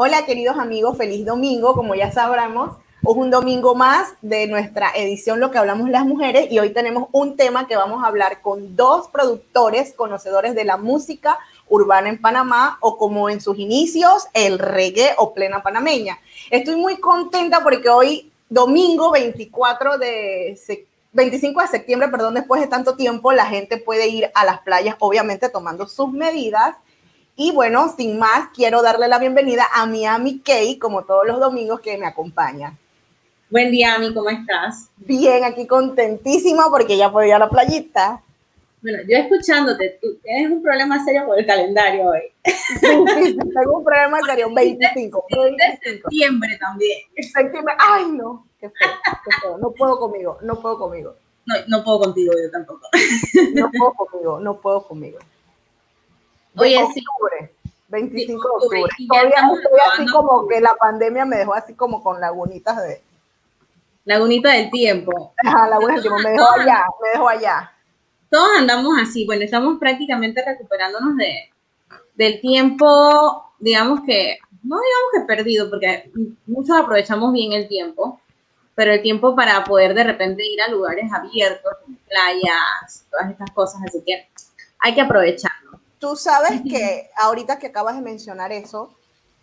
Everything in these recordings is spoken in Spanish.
Hola queridos amigos, feliz domingo, como ya sabremos, es un domingo más de nuestra edición Lo que hablamos las mujeres y hoy tenemos un tema que vamos a hablar con dos productores conocedores de la música urbana en Panamá o como en sus inicios el reggae o plena panameña. Estoy muy contenta porque hoy domingo 24 de 25 de septiembre, perdón, después de tanto tiempo la gente puede ir a las playas obviamente tomando sus medidas y bueno, sin más, quiero darle la bienvenida a mi Ami Kay, como todos los domingos que me acompaña. Buen día, Ami, ¿cómo estás? Bien, aquí contentísima porque ya puedo ir a la playita. Bueno, yo escuchándote, tú tienes un problema serio con el calendario hoy. Sí, tengo un problema serio, 25. 25. De septiembre también. Septiembre, ay no, qué feo, qué feo. no puedo conmigo, no puedo conmigo. No, no puedo contigo, yo tampoco. No puedo conmigo, no puedo conmigo. Oye, sí. 25 de octubre. Todavía estoy así como que la pandemia me dejó así como con lagunitas de... Lagunita del tiempo. Ajá, laguna del tiempo, me dejó allá, me dejó allá. Todos andamos así, bueno, estamos prácticamente recuperándonos de, del tiempo, digamos que, no digamos que perdido, porque muchos aprovechamos bien el tiempo, pero el tiempo para poder de repente ir a lugares abiertos, playas, todas estas cosas, así que hay que aprovecharlo. Tú sabes que ahorita que acabas de mencionar eso,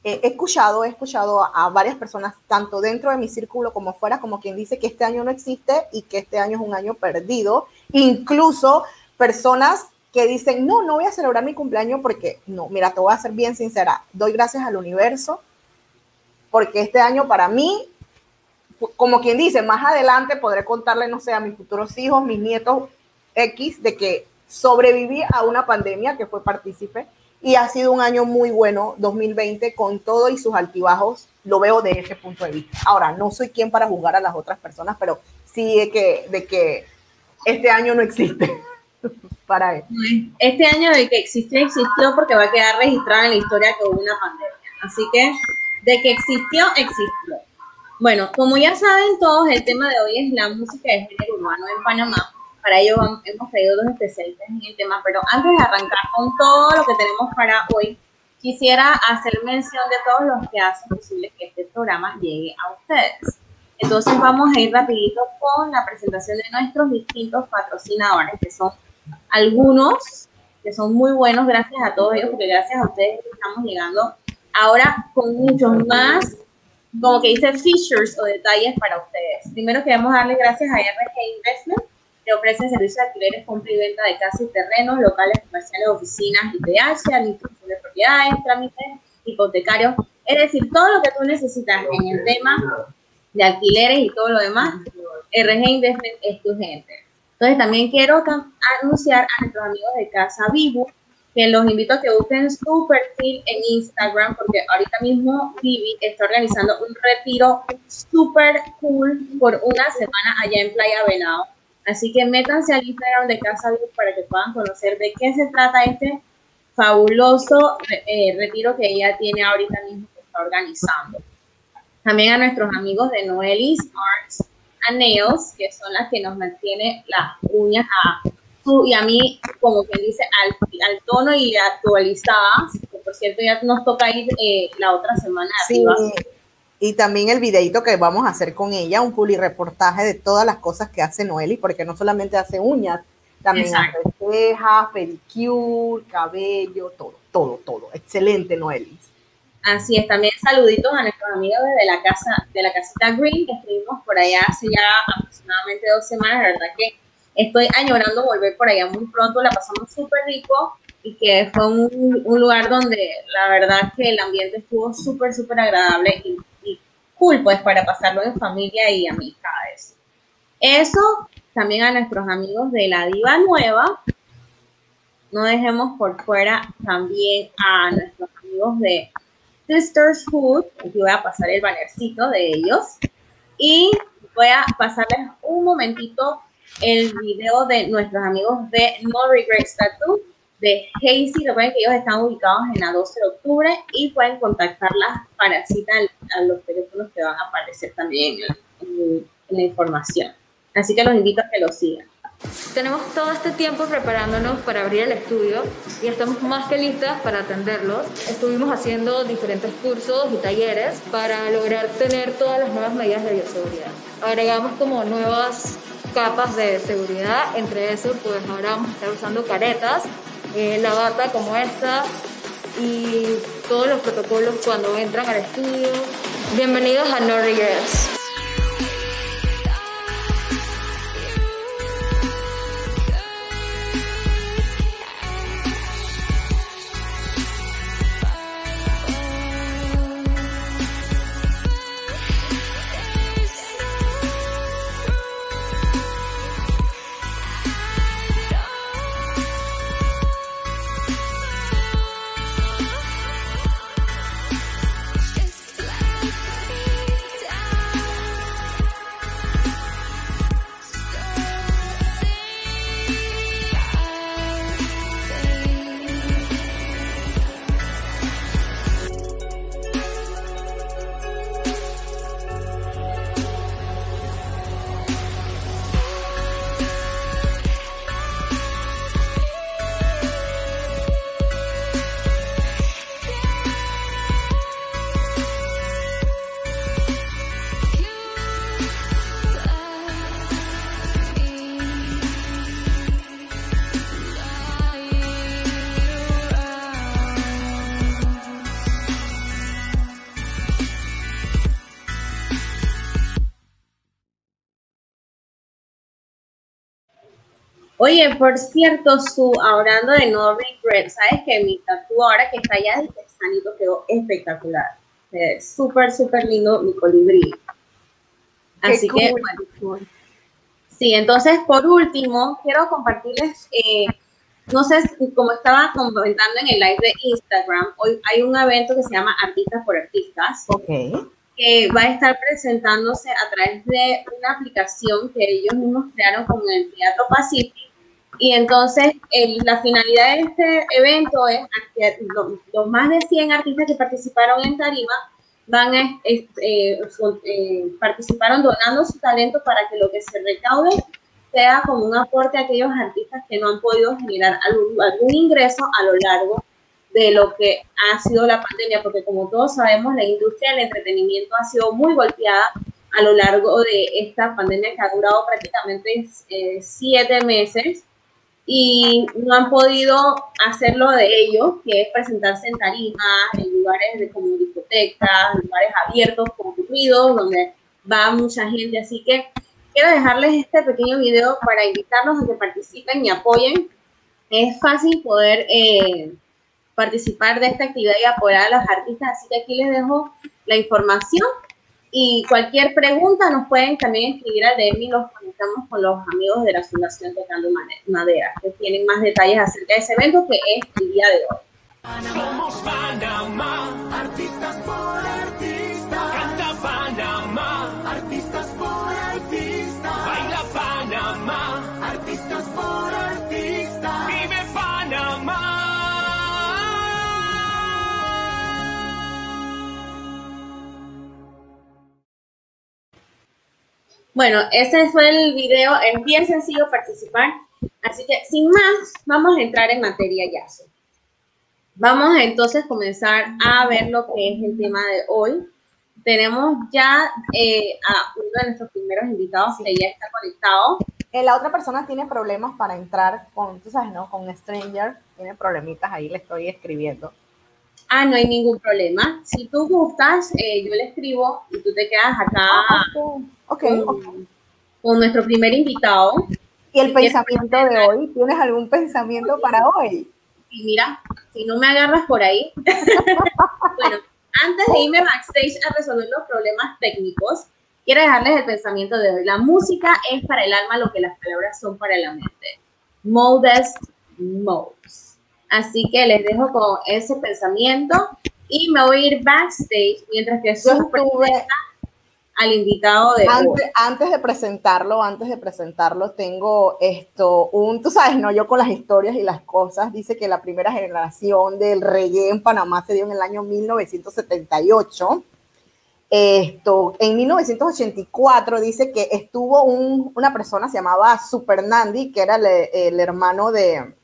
eh, he escuchado, he escuchado a, varias personas, tanto dentro de mi círculo como fuera, como quien dice que este año no existe y que este año es un año perdido. Incluso personas que dicen, no, no voy a celebrar mi cumpleaños porque, no, mira, te voy a ser bien sincera, doy gracias al universo porque este año para mí, como quien dice, más adelante podré contarle, no sé, a mis futuros hijos, mis nietos X, de que sobreviví a una pandemia que fue partícipe y ha sido un año muy bueno, 2020, con todo y sus altibajos, lo veo de ese punto de vista. Ahora, no soy quien para juzgar a las otras personas, pero sí de que, de que este año no existe para él. Este año de que existió, existió porque va a quedar registrado en la historia que hubo una pandemia. Así que, de que existió, existió. Bueno, como ya saben todos, el tema de hoy es la música de género urbano en Panamá para ello hemos traído dos especialistas en el tema, pero antes de arrancar con todo lo que tenemos para hoy, quisiera hacer mención de todos los que hacen posible que este programa llegue a ustedes. Entonces vamos a ir rapidito con la presentación de nuestros distintos patrocinadores, que son algunos que son muy buenos, gracias a todos ellos, porque gracias a ustedes estamos llegando ahora con muchos más, como que dice features o detalles para ustedes. Primero queremos darle gracias a RG Investment, que ofrecen servicios de alquileres, compra y venta de casas y terrenos, locales comerciales, oficinas y PH, administración de propiedades, trámites hipotecarios. Es decir, todo lo que tú necesitas en el tema de alquileres y todo lo demás, RG Investment es tu gente. Entonces también quiero anunciar a nuestros amigos de Casa Vivo que los invito a que busquen su perfil en Instagram porque ahorita mismo Vivi está organizando un retiro súper cool por una semana allá en Playa Venado Así que métanse al Instagram de Casa Vivo para que puedan conocer de qué se trata este fabuloso eh, retiro que ella tiene ahorita mismo que está organizando. También a nuestros amigos de Noelis Arts and Nails, que son las que nos mantiene las uñas a tú y a mí, como quien dice, al, al tono y actualizadas. por cierto, ya nos toca ir eh, la otra semana sí, y también el videito que vamos a hacer con ella, un reportaje de todas las cosas que hace Noeli, porque no solamente hace uñas, también hace cejas, pedicure, cabello, todo, todo, todo. Excelente, Noeli. Así es, también saluditos a nuestros amigos de la casa, de la casita Green, que estuvimos por allá hace ya aproximadamente dos semanas, la verdad que estoy añorando volver por allá muy pronto, la pasamos súper rico y que fue un, un, lugar donde la verdad que el ambiente estuvo súper, súper agradable y cool, pues para pasarlo en familia y amistades. Eso también a nuestros amigos de la Diva Nueva. No dejemos por fuera también a nuestros amigos de Sisters Food. Aquí voy a pasar el bannercito de ellos. Y voy a pasarles un momentito el video de nuestros amigos de No Regrets Tattoo de Hazy. Recuerden que ellos están ubicados en la 12 de octubre y pueden contactarlas para cita a los teléfonos que van a aparecer también en, la información. Así que los invito a que los sigan. Tenemos todo este tiempo preparándonos para abrir el estudio y estamos más que listas para atenderlos. Estuvimos haciendo diferentes cursos y talleres para lograr tener todas las nuevas medidas de bioseguridad. Agregamos como nuevas capas de seguridad, entre eso pues ahora vamos a estar usando caretas, eh, la bata como esta y todos los protocolos cuando entran al estudio. Bienvenidos a No Regrets. Oye, por cierto, su hablando de no regret, ¿sabes que Mi tatu ahora que está ya de texanito quedó espectacular. Súper, súper lindo mi colibrí. Así que, bueno. Sí, entonces, por último, quiero compartirles, eh, no sé, como estaba comentando en el live de Instagram, hoy hay un evento que se llama Artistas por Artistas. Ok que va a estar presentándose a través de una aplicación que ellos mismos crearon con el Teatro Pacific. Y entonces la finalidad de este evento es que los, más de 100 artistas que participaron en Tarima van a, eh, eh, participaron donando su talento para que lo que se recaude sea como un aporte a aquellos artistas que no han podido generar algún, algún ingreso a lo largo de lo que ha sido la pandemia, porque como todos sabemos, la industria del entretenimiento ha sido muy golpeada a lo largo de esta pandemia que ha durado prácticamente eh, siete meses y no han podido hacer lo de ellos, que es presentarse en tarimas, en lugares de como discotecas, lugares abiertos, concurridos, donde va mucha gente. Así que quiero dejarles este pequeño video para invitarlos a que participen y apoyen. Es fácil poder eh, participar de esta actividad y apoyar a los artistas. Así que aquí les dejo la información y cualquier pregunta nos pueden también escribir al DM y los conectamos con los amigos de la Fundación Tocando Madera, que tienen más detalles acerca de ese evento que es el día de hoy. Bueno, ese fue el video, es bien sencillo participar, así que sin más, vamos a entrar en materia ya. Vamos a entonces comenzar a ver lo que es el tema de hoy. Tenemos ya eh, a uno de nuestros primeros invitados que ya está conectado. Eh, la otra persona tiene problemas para entrar con, tú sabes, ¿no? Con Stranger, tiene problemitas, ahí le estoy escribiendo. Ah, no hay ningún problema. Si tú gustas, eh, yo le escribo y tú te quedas acá ah, okay. Con, nuestro primer invitado. ¿Y el pensamiento de hoy? ¿Tienes algún pensamiento para hoy? Y mira, si no me agarras por ahí. bueno, antes de irme backstage a resolver los problemas técnicos, quiero dejarles el pensamiento de hoy. La música es para el alma lo que las palabras son para la mente. Modest modes. Así que les dejo con ese pensamiento y me voy a ir backstage mientras que presenta al invitado de antes, antes, de presentarlo, antes de presentarlo, tengo esto, un, tú sabes, no, yo con las historias y las cosas, dice que la primera generación del reggae en Panamá se dio en el año 1978. Esto, en 1984 dice que estuvo una persona, se llamaba Super Nandi, que era el, hermano de,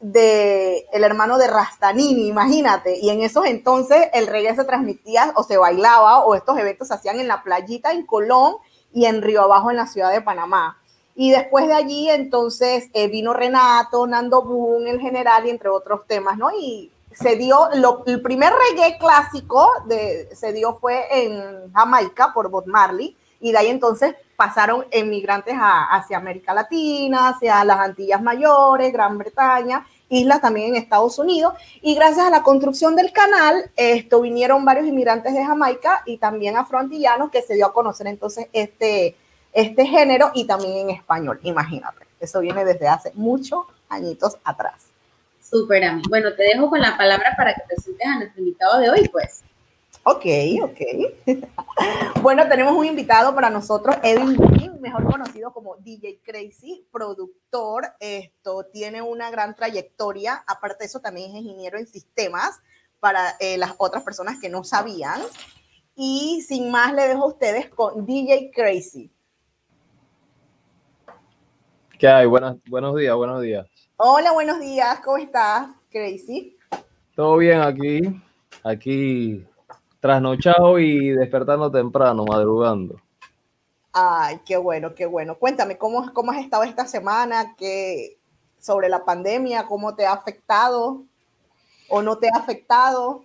de, el hermano de Rastanini, imagínate. Y en esos entonces el reggae se transmitía o se bailaba o estos eventos se hacían en la playita en Colón y en Río Abajo en la ciudad de Panamá. Y después de allí, entonces, eh, vino Renato, Nando Boom, el general, y entre otros temas, ¿no? Y se dio, el primer reggae clásico de, se dio fue en Jamaica por Bob Marley, y de ahí entonces pasaron emigrantes hacia América Latina, hacia las Antillas Mayores, Gran Bretaña, islas también en Estados Unidos, y gracias a la construcción del canal, esto vinieron varios inmigrantes de Jamaica y también afroantillanos que se dio a conocer entonces este, este género y también en español, imagínate, eso viene desde hace muchos añitos atrás. Súper. Bueno, te dejo con la palabra para que presentes a nuestro invitado de hoy, pues. Ok, ok. bueno, tenemos un invitado para nosotros, Edwin Booking, mejor conocido como DJ Crazy, productor. Esto tiene una gran trayectoria. Aparte de eso, también es ingeniero en sistemas para eh, las otras personas que no sabían. Y sin más, le dejo a ustedes con DJ Crazy. ¿Qué hay? Buenas, buenos días, buenos días. Hola, buenos días, ¿cómo estás, Crazy? Todo bien aquí, aquí trasnochado y despertando temprano, madrugando. Ay, qué bueno, qué bueno. Cuéntame, ¿cómo, cómo has estado esta semana? ¿Qué, sobre la pandemia? ¿Cómo te ha afectado o no te ha afectado?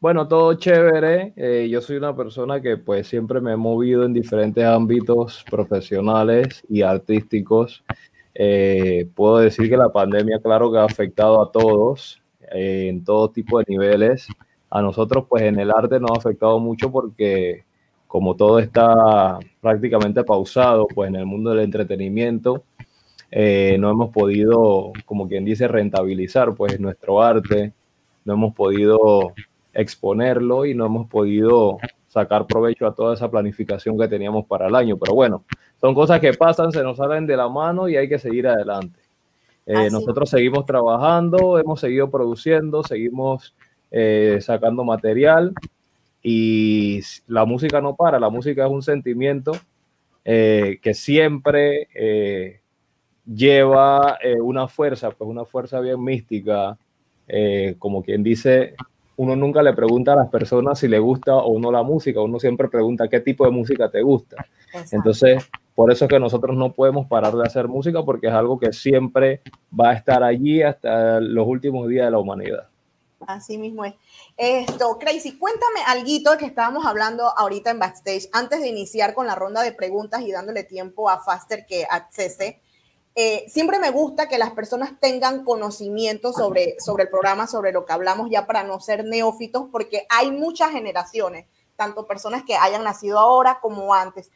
Bueno, todo chévere. Eh, yo soy una persona que pues siempre me he movido en diferentes ámbitos profesionales y artísticos. Eh, puedo decir que la pandemia, claro que ha afectado a todos eh, en todo tipo de niveles. A nosotros, pues en el arte nos ha afectado mucho porque como todo está prácticamente pausado, pues en el mundo del entretenimiento, no hemos podido, como quien dice, rentabilizar pues nuestro arte, no hemos podido exponerlo y no hemos podido sacar provecho a toda esa planificación que teníamos para el año. Pero bueno, son cosas que pasan, se nos salen de la mano y hay que seguir adelante. Eh, nosotros seguimos trabajando, hemos seguido produciendo, seguimos eh, sacando material y la música no para, la música es un sentimiento eh, que siempre lleva una fuerza, pues una fuerza bien mística, como quien dice, uno nunca le pregunta a las personas si le gusta o no la música, uno siempre pregunta qué tipo de música te gusta. Entonces, por eso es que nosotros no podemos parar de hacer música porque es algo que siempre va a estar allí hasta los últimos días de la humanidad. Así mismo es. Esto, Crazy, cuéntame algo que estábamos hablando ahorita en backstage, antes de iniciar con la ronda de preguntas y dándole tiempo a Faster que accese. Eh, siempre me gusta que las personas tengan conocimiento sobre, sobre el programa, sobre lo que hablamos ya para no ser neófitos, porque hay muchas generaciones, tanto personas que hayan nacido ahora como antes.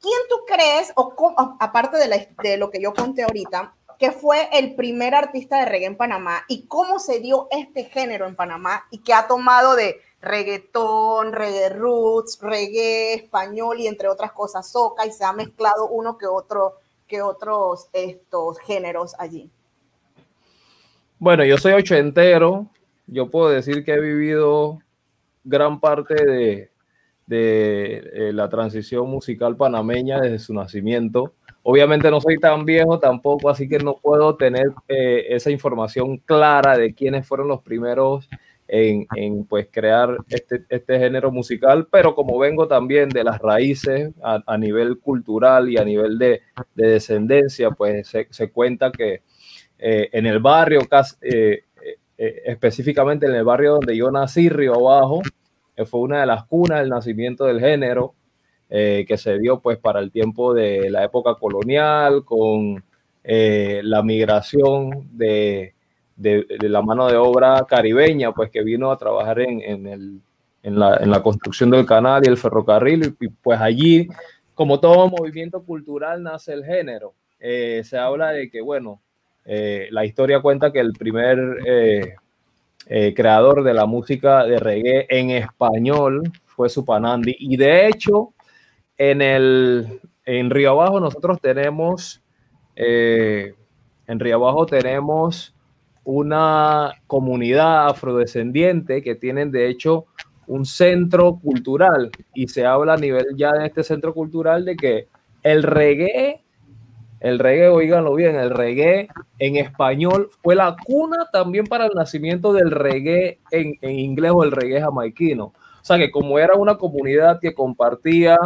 ¿Quién tú crees, o, aparte de, de lo que yo conté ahorita, que fue el primer artista de reggae en Panamá y cómo se dio este género en Panamá y que ha tomado de reggaetón, reggae roots, reggae español y entre otras cosas soca y se ha mezclado uno que otro que otros estos géneros allí? Bueno, yo soy ochentero. Yo puedo decir que he vivido gran parte de, de, la transición musical panameña desde su nacimiento. Obviamente no soy tan viejo tampoco, así que no puedo tener eh, esa información clara de quiénes fueron los primeros en, pues crear este, este, género musical, pero como vengo también de las raíces a, nivel cultural y a nivel de, descendencia, pues se, cuenta que eh, en el barrio, eh, específicamente en el barrio donde yo nací, Río Abajo, fue una de las cunas del nacimiento del género, que se dio pues para el tiempo de la época colonial, con la migración de de, la mano de obra caribeña, pues que vino a trabajar en, en, el, en, la, en, la, construcción del canal y el ferrocarril, y, pues allí, como todo movimiento cultural, nace el género. Eh, se habla de que, bueno, eh, la historia cuenta que el primer eh, creador de la música de reggae en español fue Supanandi, y de hecho, en, el, en Río Abajo nosotros tenemos, en Río Abajo tenemos una comunidad afrodescendiente que tienen de hecho un centro cultural y se habla a nivel ya de este centro cultural de que el reggae, el reggae, oíganlo bien, el reggae en español fue la cuna también para el nacimiento del reggae en, en inglés o el reggae jamaiquino. O sea que como era una comunidad que compartía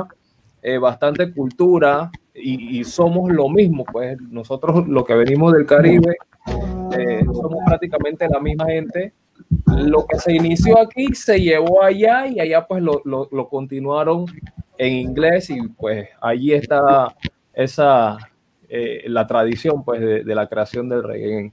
eh, bastante cultura y, somos lo mismo, pues. Nosotros lo que venimos del Caribe eh, somos prácticamente la misma gente. Lo que se inició aquí se llevó allá y allá pues lo, lo, lo continuaron en inglés y pues allí está esa, eh, la tradición pues de, de, la creación del reggae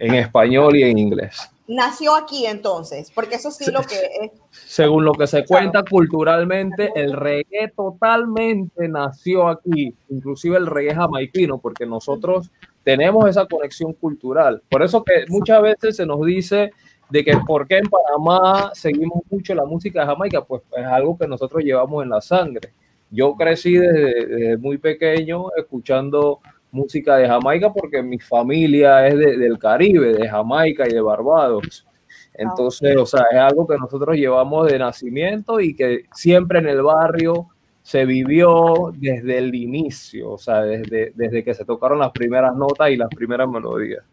en, español y en inglés. Nació aquí entonces, porque eso sí lo que es. Según lo que se cuenta culturalmente, el reggae totalmente nació aquí, inclusive el reggae jamaiquino, porque nosotros tenemos esa conexión cultural. Por eso que muchas veces se nos dice de que por qué en Panamá seguimos mucho la música de Jamaica, pues es algo que nosotros llevamos en la sangre. Yo crecí desde, desde muy pequeño escuchando música de Jamaica porque mi familia es de, del Caribe, de Jamaica y de Barbados. Entonces, o sea, es algo que nosotros llevamos de nacimiento y que siempre en el barrio se vivió desde el inicio, o sea, desde, desde que se tocaron las primeras notas y las primeras melodías.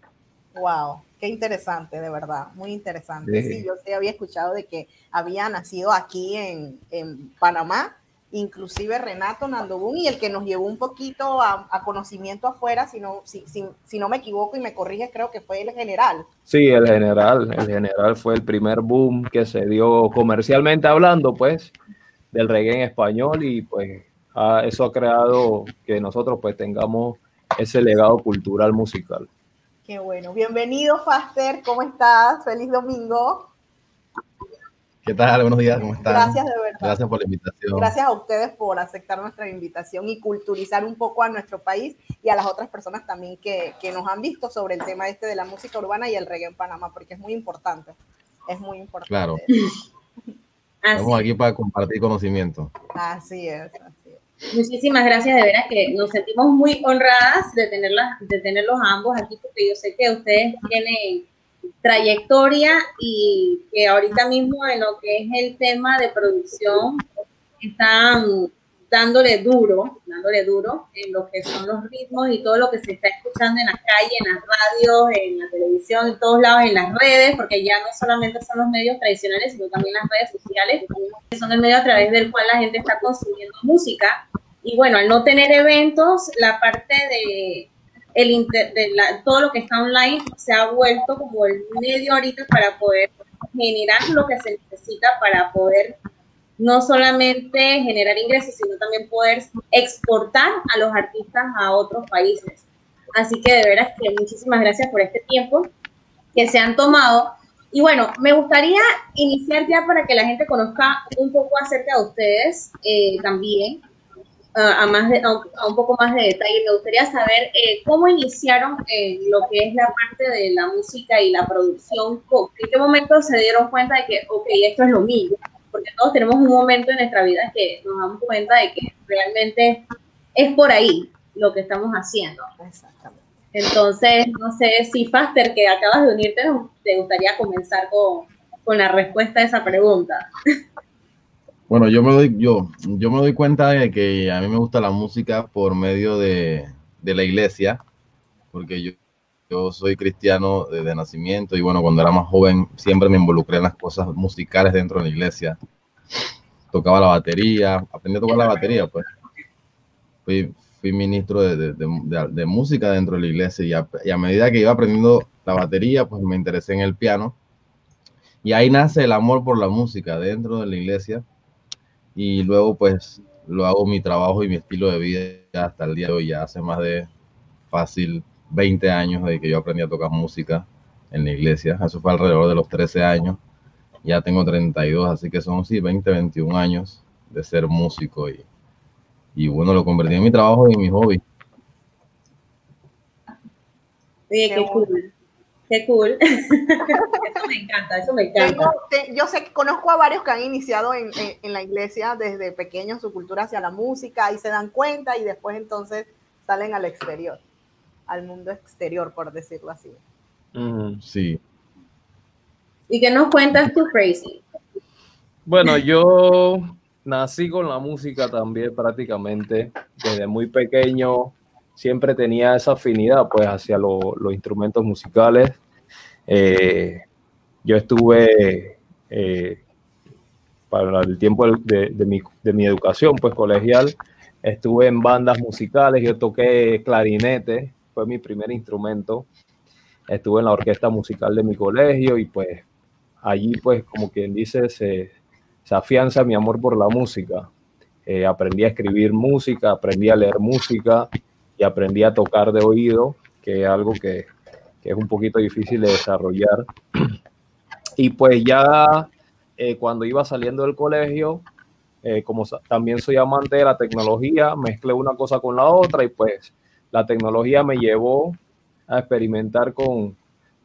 Wow. Qué interesante, de verdad, muy interesante. Sí, sí yo sí había escuchado de que había nacido aquí en, en Panamá, inclusive Renato Nandobún, y el que nos llevó un poquito a, a conocimiento afuera, si no, si, si, si, no me equivoco y me corrige, creo que fue el general. Sí, el general, el general fue el primer boom que se dio comercialmente hablando, pues, del reggae en español y pues a, eso ha creado que nosotros pues tengamos ese legado cultural musical. Qué bueno. Bienvenido, Faster. ¿Cómo estás? Feliz domingo. ¿Qué tal? Buenos días, ¿cómo están? Gracias de verdad. Gracias por la invitación. Gracias a ustedes por aceptar nuestra invitación y culturizar un poco a nuestro país y a las otras personas también que, que nos han visto sobre el tema este de la música urbana y el reggae en Panamá, porque es muy importante. Es muy importante. Claro. Estamos aquí para compartir conocimiento. Así es. Así es. Muchísimas gracias, de veras que nos sentimos muy honradas de, tenerlas, de tenerlos ambos aquí, porque yo sé que ustedes tienen trayectoria y que ahorita mismo en lo que es el tema de producción están dándole duro, dándole duro en lo que son los ritmos y todo lo que se está escuchando en la calle, en las radios, en la televisión, en todos lados, en las redes, porque ya no solamente son los medios tradicionales, sino también las redes sociales, que son el medio a través del cual la gente está consumiendo música. Y bueno, al no tener eventos, la parte de, el inter, de la, todo lo que está online se ha vuelto como el medio ahorita para poder generar lo que se necesita para poder no solamente generar ingresos, sino también poder exportar a los artistas a otros países. Así que de veras que muchísimas gracias por este tiempo que se han tomado. Y bueno, me gustaría iniciar ya para que la gente conozca un poco acerca de ustedes eh, también, a, más de, a, un poco más de detalle. Me gustaría saber eh, cómo iniciaron eh, lo que es la parte de la música y la producción. ¿En qué momento se dieron cuenta de que, ok, esto es lo mío? porque todos tenemos un momento en nuestra vida que nos damos cuenta de que realmente es por ahí lo que estamos haciendo. Exactamente. Entonces, no sé si Faster, que acabas de unirte, te gustaría comenzar con, con la respuesta a esa pregunta. Bueno, yo me doy, yo, yo me doy cuenta de que a mí me gusta la música por medio de, de la iglesia, porque yo, yo soy cristiano desde nacimiento y bueno, cuando era más joven siempre me involucré en las cosas musicales dentro de la iglesia. Tocaba la batería, aprendí a tocar la batería, pues. Fui, fui ministro de, de, de, música dentro de la iglesia y y a, medida que iba aprendiendo la batería, pues me interesé en el piano. Y ahí nace el amor por la música dentro de la iglesia. Y luego pues lo hago mi trabajo y mi estilo de vida hasta el día de hoy, ya hace más de fácil 20 años de que yo aprendí a tocar música en la iglesia. Eso fue alrededor de los 13 años. Ya tengo 32, así que son sí 20, 21 años de ser músico y, y bueno, lo convertí en mi trabajo y en mi hobby. Oye, qué cool. Qué cool. eso me encanta, eso me encanta. Tengo, yo sé que conozco a varios que han iniciado en, en, en, la iglesia desde pequeños su cultura hacia la música y se dan cuenta y después entonces salen al exterior al mundo exterior, por decirlo así. Mm, sí. ¿Y qué nos cuentas tú, Crazy? Bueno, yo nací con la música también prácticamente. Desde muy pequeño siempre tenía esa afinidad pues hacia los instrumentos musicales. Eh, yo estuve eh, para el tiempo de, mi, de, mi, educación pues colegial, estuve en bandas musicales, yo toqué clarinete, fue mi primer instrumento. Estuve en la orquesta musical de mi colegio y pues allí pues como quien dice se, afianza mi amor por la música. Eh, aprendí a escribir música, aprendí a leer música y aprendí a tocar de oído, que es algo que, que es un poquito difícil de desarrollar. Y pues ya eh, cuando iba saliendo del colegio, eh, como también soy amante de la tecnología, mezclé una cosa con la otra y pues la tecnología me llevó a experimentar con,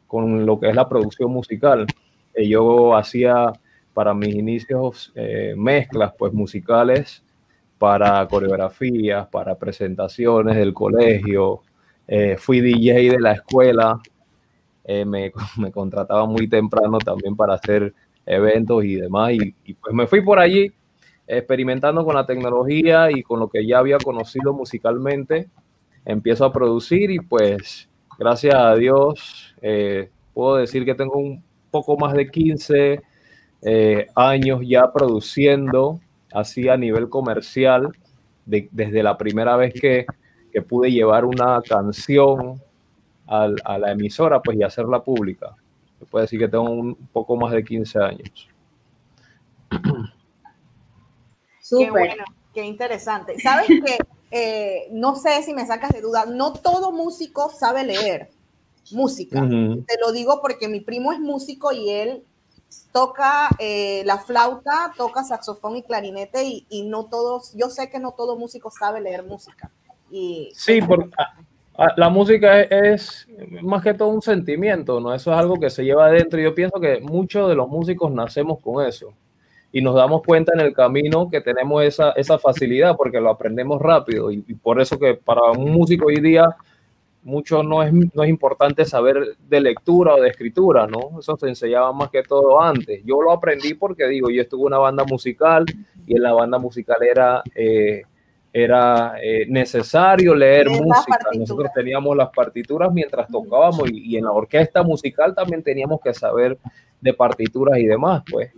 con lo que es la producción musical. yo hacía para mis inicios eh, mezclas pues musicales para coreografías, para presentaciones del colegio. Eh, fui DJ de la escuela, eh, me, me, contrataba muy temprano también para hacer eventos y demás. Y, y, pues me fui por allí experimentando con la tecnología y con lo que ya había conocido musicalmente. Empiezo a producir y pues gracias a Dios puedo decir que tengo un poco más de 15 eh, años ya produciendo así a nivel comercial, desde la primera vez que, que pude llevar una canción al, a la emisora pues, y hacerla pública. Se puede decir que tengo un poco más de 15 años. Qué bueno, qué interesante. Sabes que eh, no sé si me sacas de duda, no todo músico sabe leer música. Te lo digo porque mi primo es músico y él toca eh, la flauta, toca saxofón y clarinete y, no todos, yo sé que no todo músico sabe leer música. Y, sí, porque la música es, más que todo un sentimiento, ¿no? Eso es algo que se lleva adentro. Yo pienso que muchos de los músicos nacemos con eso y nos damos cuenta en el camino que tenemos esa, esa facilidad porque lo aprendemos rápido y por eso que para un músico hoy día mucho no es, no es importante saber de lectura o de escritura, ¿no? Eso se enseñaba más que todo antes. Yo lo aprendí porque, digo, yo estuve en una banda musical y en la banda musical era, eh, era eh, necesario leer música. Nosotros teníamos las partituras mientras tocábamos y, en la orquesta musical también teníamos que saber de partituras y demás, pues.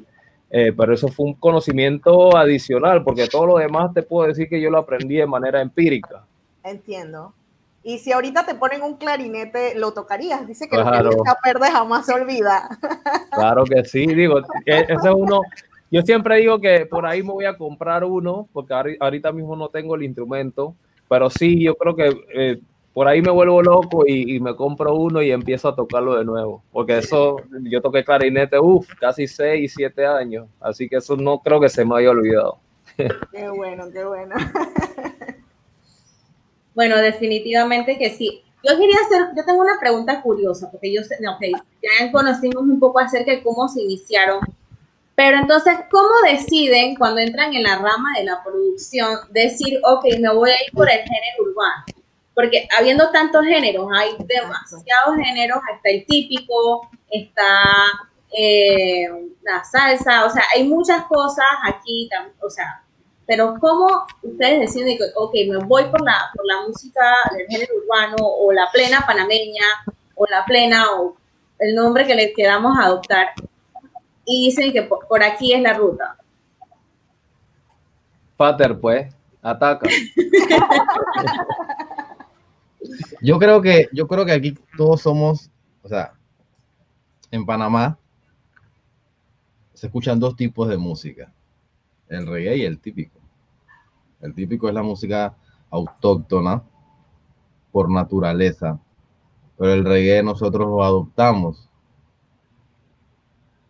Eh, pero eso fue un conocimiento adicional, porque todo lo demás te puedo decir que yo lo aprendí de manera empírica. Entiendo. Y si ahorita te ponen un clarinete, lo tocarías. Dice que claro. lo que jamás se olvida. Claro que sí, digo, ese es uno. Yo siempre digo que por ahí me voy a comprar uno, porque ahorita mismo no tengo el instrumento, pero sí, yo creo que eh, por ahí me vuelvo loco y, me compro uno y empiezo a tocarlo de nuevo, porque eso, yo toqué clarinete, uff, casi 6, 7 años, así que eso no creo que se me haya olvidado. Qué bueno, qué bueno. Bueno, definitivamente que sí. Yo quería hacer, yo tengo una pregunta curiosa, porque yo sé, ok, ya conocimos un poco acerca de cómo se iniciaron, pero entonces, ¿cómo deciden cuando entran en la rama de la producción decir, ok, me voy a ir por el género urbano? Porque habiendo tantos géneros, hay demasiados géneros, está el típico, está eh, la salsa, o sea, hay muchas cosas aquí, o sea, pero ¿cómo ustedes deciden que, ok, me voy por la, por la música del género urbano o la plena panameña o la plena o el nombre que les queramos adoptar y dicen que por, aquí es la ruta? Pater, pues, ataca. yo creo que, yo creo que aquí todos somos, o sea, en Panamá se escuchan dos tipos de música el reggae y el típico. El típico es la música autóctona por naturaleza, pero el reggae nosotros lo adoptamos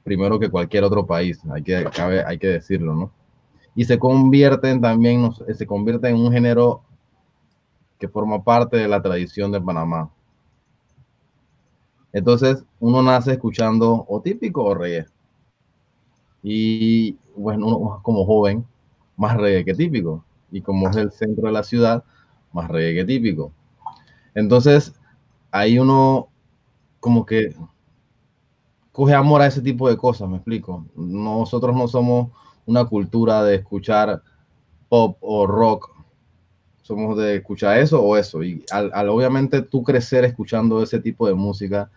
primero que cualquier otro país, hay que, hay que decirlo, ¿no? Y se convierten también, se convierte en un género que forma parte de la tradición de Panamá. Entonces, uno nace escuchando o típico o reggae. Y bueno, uno como joven, más reggae que típico. Y como es el centro de la ciudad, más reggae que típico. Entonces, ahí uno como que coge amor a ese tipo de cosas, me explico. Nosotros no somos una cultura de escuchar pop o rock, somos de escuchar eso o eso. Y al, obviamente tú crecer escuchando ese tipo de música,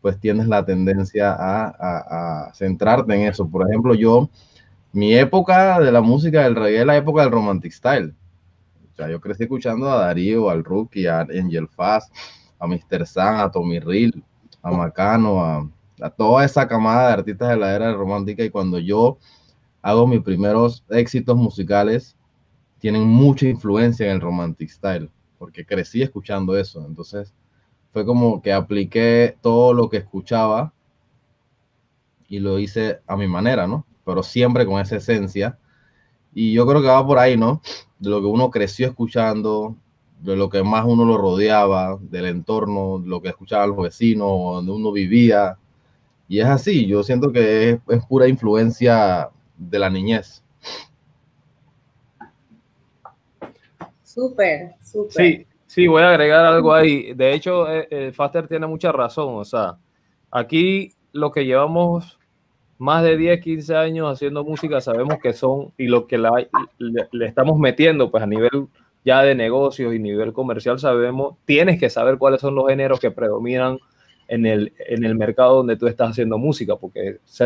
pues tienes la tendencia a, a, centrarte en eso. Por ejemplo, yo, mi época de la música del reggae es la época del romantic style. O sea, yo crecí escuchando a Darío, al Rookie, a Angel Fast, a Mr. San, a Tommy Rill, a Macano, a, a toda esa camada de artistas de la era romántica y cuando yo hago mis primeros éxitos musicales, tienen mucha influencia en el romantic style, porque crecí escuchando eso. Entonces, fue como que apliqué todo lo que escuchaba y lo hice a mi manera, ¿no? Pero siempre con esa esencia. Y yo creo que va por ahí, ¿no? De lo que uno creció escuchando, de lo que más uno lo rodeaba, del entorno, lo que escuchaban los vecinos, donde uno vivía, y es así, yo siento que es, pura influencia de la niñez. Súper, súper. Sí, sí, voy a agregar algo ahí. De hecho, eh, eh, Faster tiene mucha razón. O sea, aquí lo que llevamos más de 10, 15 años haciendo música, sabemos que son, y lo que le, le, estamos metiendo, pues a nivel ya de negocios y nivel comercial, sabemos, tienes que saber cuáles son los géneros que predominan en el, en el mercado donde tú estás haciendo música, porque es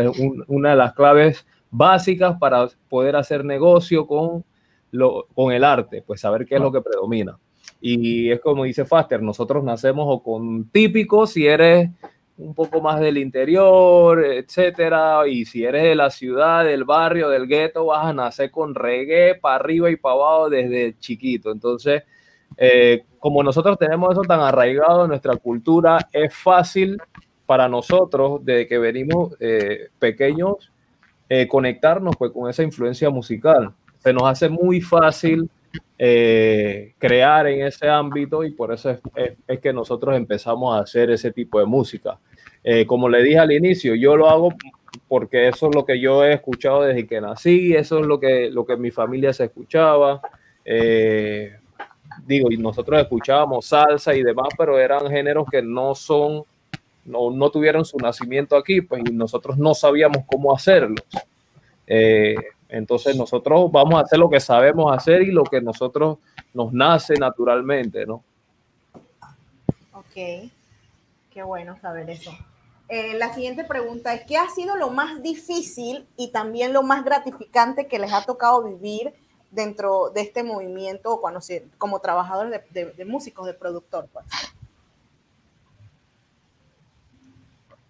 una de las claves básicas para poder hacer negocio con, lo, con el arte, pues saber qué es lo que predomina. Y es como dice Faster, nosotros nacemos o con típicos si eres un poco más del interior, etcétera, y si eres de la ciudad, del barrio, del gueto, vas a nacer con reggae para arriba y para abajo desde chiquito. Entonces, eh, como nosotros tenemos eso tan arraigado en nuestra cultura, es fácil para nosotros, desde que venimos eh, pequeños, eh, conectarnos pues, con esa influencia musical. Se nos hace muy fácil crear en ese ámbito y por eso es, que nosotros empezamos a hacer ese tipo de música. Como le dije al inicio, yo lo hago porque eso es lo que yo he escuchado desde que nací, eso es lo que, lo que mi familia se escuchaba. Eh, digo, y nosotros escuchábamos salsa y demás, pero eran géneros que no son, no, no tuvieron su nacimiento aquí, pues y nosotros no sabíamos cómo hacerlo. Eh, entonces nosotros vamos a hacer lo que sabemos hacer y lo que nosotros nos nace naturalmente, ¿no? Ok, qué bueno saber eso. Eh, la siguiente pregunta es, ¿qué ha sido lo más difícil y también lo más gratificante que les ha tocado vivir dentro de este movimiento cuando como trabajador de, músicos, de productor? Pues?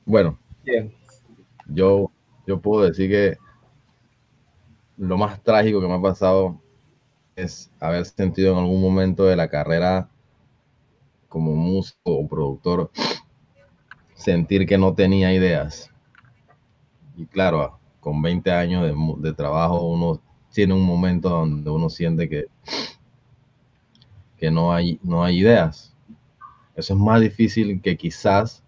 Bueno, yo, yo puedo decir que lo más trágico que me ha pasado es haber sentido en algún momento de la carrera como músico o productor sentir que no tenía ideas. Y claro, con 20 años de, de trabajo uno tiene un momento donde uno siente que, que no, hay, no hay ideas. Eso es más difícil que quizás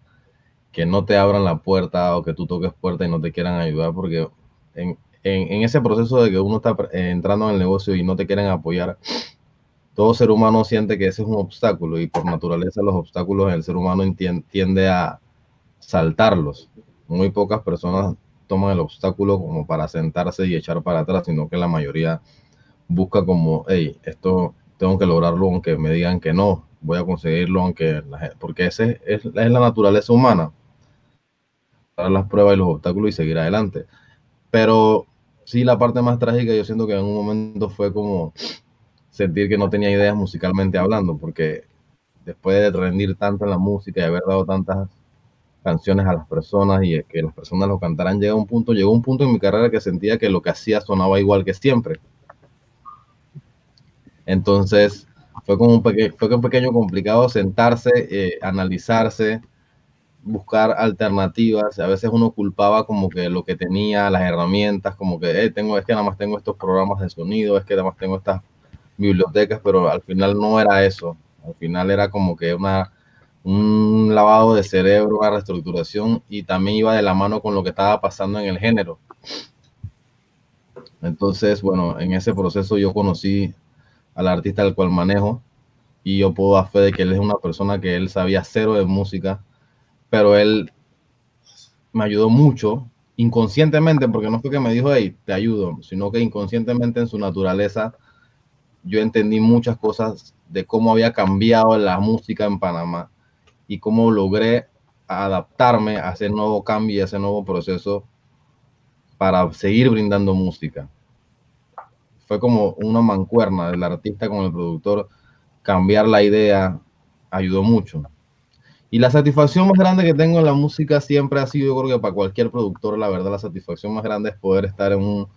que no te abran la puerta o que tú toques puerta y no te quieran ayudar, porque en, ese proceso de que uno está entrando en el negocio y no te quieren apoyar, todo ser humano siente que ese es un obstáculo y por naturaleza los obstáculos el ser humano tiende a saltarlos. Muy pocas personas toman el obstáculo como para sentarse y echar para atrás, sino que la mayoría busca como, hey, esto tengo que lograrlo aunque me digan que no, voy a conseguirlo aunque, porque ese es, es la naturaleza humana, para las pruebas y los obstáculos y seguir adelante. Pero sí, la parte más trágica yo siento que en un momento fue como sentir que no tenía ideas musicalmente hablando, porque después de rendir tanto en la música y haber dado tantas canciones a las personas y que las personas lo cantaran, llega un punto, llegó un punto en mi carrera que sentía que lo que hacía sonaba igual que siempre. Entonces, fue como un, fue un pequeño complicado sentarse, eh, analizarse, buscar alternativas. A veces uno culpaba como que lo que tenía, las herramientas, como que tengo, es que nada más tengo estos programas de sonido, es que nada más tengo estas bibliotecas, pero al final no era eso. Al final era como que una un lavado de cerebro, una reestructuración y también iba de la mano con lo que estaba pasando en el género. Entonces, bueno, en ese proceso yo conocí al artista al cual manejo y yo puedo dar fe de que él es una persona que él sabía cero de música, pero él me ayudó mucho inconscientemente, porque no fue que me dijo, hey, te ayudo, sino que inconscientemente en su naturaleza yo entendí muchas cosas de cómo había cambiado la música en Panamá y cómo logré adaptarme a ese nuevo cambio y a ese nuevo proceso para seguir brindando música. Fue como una mancuerna del artista con el productor, cambiar la idea ayudó mucho. Y la satisfacción más grande que tengo en la música siempre ha sido, yo creo que para cualquier productor, la verdad, la satisfacción más grande es poder estar en un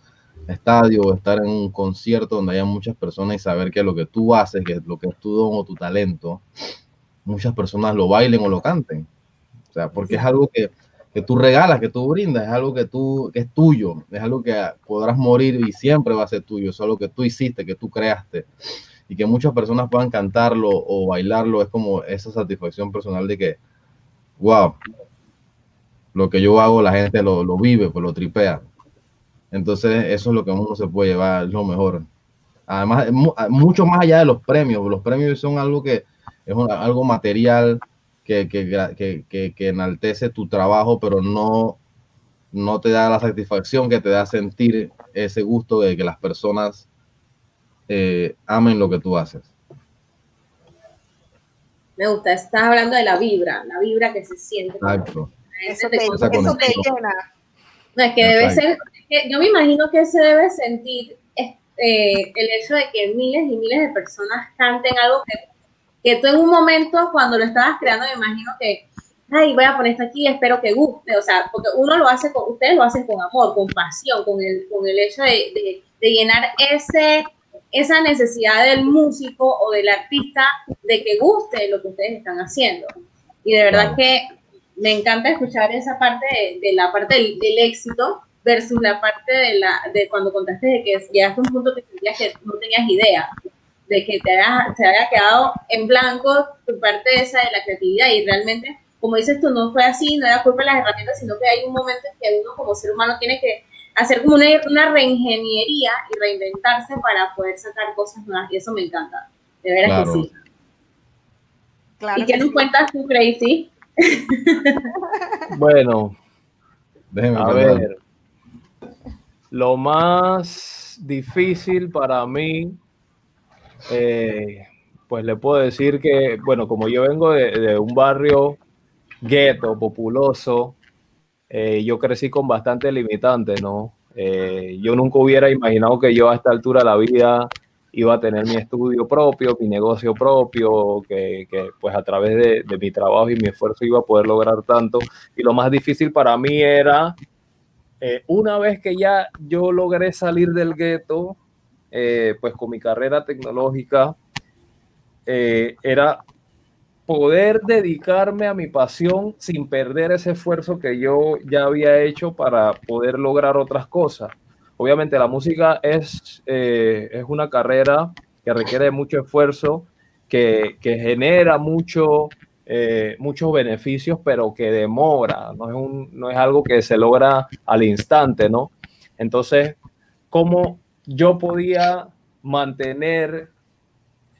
estadio o estar en un concierto donde haya muchas personas y saber que lo que tú haces, que lo que es tu don o tu talento, muchas personas lo bailen o lo canten. O sea, porque es algo que, que tú regalas, que tú brindas, es algo que tú que es tuyo, es algo que podrás morir y siempre va a ser tuyo, es algo que tú hiciste, que tú creaste y que muchas personas puedan cantarlo o bailarlo, es como esa satisfacción personal de que, wow, lo que yo hago la gente lo, lo vive, pues lo tripea. Entonces eso es lo que uno se puede llevar, es lo mejor. Además, mucho más allá de los premios, los premios son algo que es algo material que, que, que, que, enaltece tu trabajo, pero no, no te da la satisfacción que te da sentir ese gusto de que las personas eh, amen lo que tú haces. Me gusta, estás hablando de la vibra, la vibra que se siente. Exacto. Eso te, eso te llena. No, es que debe ser, yo me imagino que se debe sentir este, el hecho de que miles y miles de personas canten algo que, que tú en un momento cuando lo estabas creando me imagino que, ay, voy a poner esto aquí, espero que guste, o sea, porque uno lo hace con, ustedes lo hacen con amor, con pasión, con el, con el hecho de, de, de llenar ese esa necesidad del músico o del artista de que guste lo que ustedes están haciendo. Y de verdad que me encanta escuchar esa parte de, la parte del, éxito versus la parte de la de cuando contaste de que llegaste a un punto que sentías que no tenías idea, de que te haya, se haya quedado en blanco tu parte esa de la creatividad. Y realmente, como dices tú, no fue así, no era culpa de las herramientas, sino que hay un momento en que uno como ser humano tiene que hacer como una, una reingeniería y reinventarse para poder sacar cosas nuevas. Y eso me encanta, de veras que sí. Claro ¿Y qué nos cuentas tú, Crazy? bueno, a ver, lo más difícil para mí, eh, pues le puedo decir que, bueno, como yo vengo de, un barrio gueto, populoso, eh, yo crecí con bastante limitante, ¿no? Eh, yo nunca hubiera imaginado que yo a esta altura de la vida iba a tener mi estudio propio, mi negocio propio, que, pues a través de, de, mi trabajo y mi esfuerzo iba a poder lograr tanto. Y lo más difícil para mí era, eh, una vez que ya yo logré salir del gueto, pues con mi carrera tecnológica, era poder dedicarme a mi pasión sin perder ese esfuerzo que yo ya había hecho para poder lograr otras cosas. Obviamente la música es, eh, es una carrera que requiere mucho esfuerzo, que, que genera mucho, eh, muchos beneficios, pero que demora, no es, un, no es algo que se logra al instante, ¿no? Entonces, ¿cómo yo podía mantener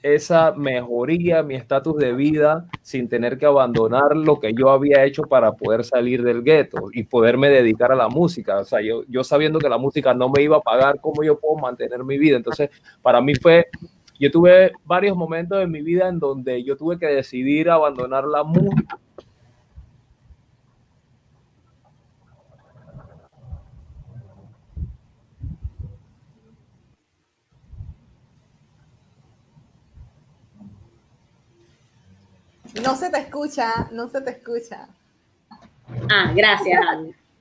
esa mejoría, mi estatus de vida, sin tener que abandonar lo que yo había hecho para poder salir del gueto y poderme dedicar a la música. O sea, yo, yo sabiendo que la música no me iba a pagar, ¿cómo yo puedo mantener mi vida? Entonces, para mí fue, yo tuve varios momentos en mi vida en donde yo tuve que decidir abandonar la música No se te escucha, no se te escucha. Ah, gracias,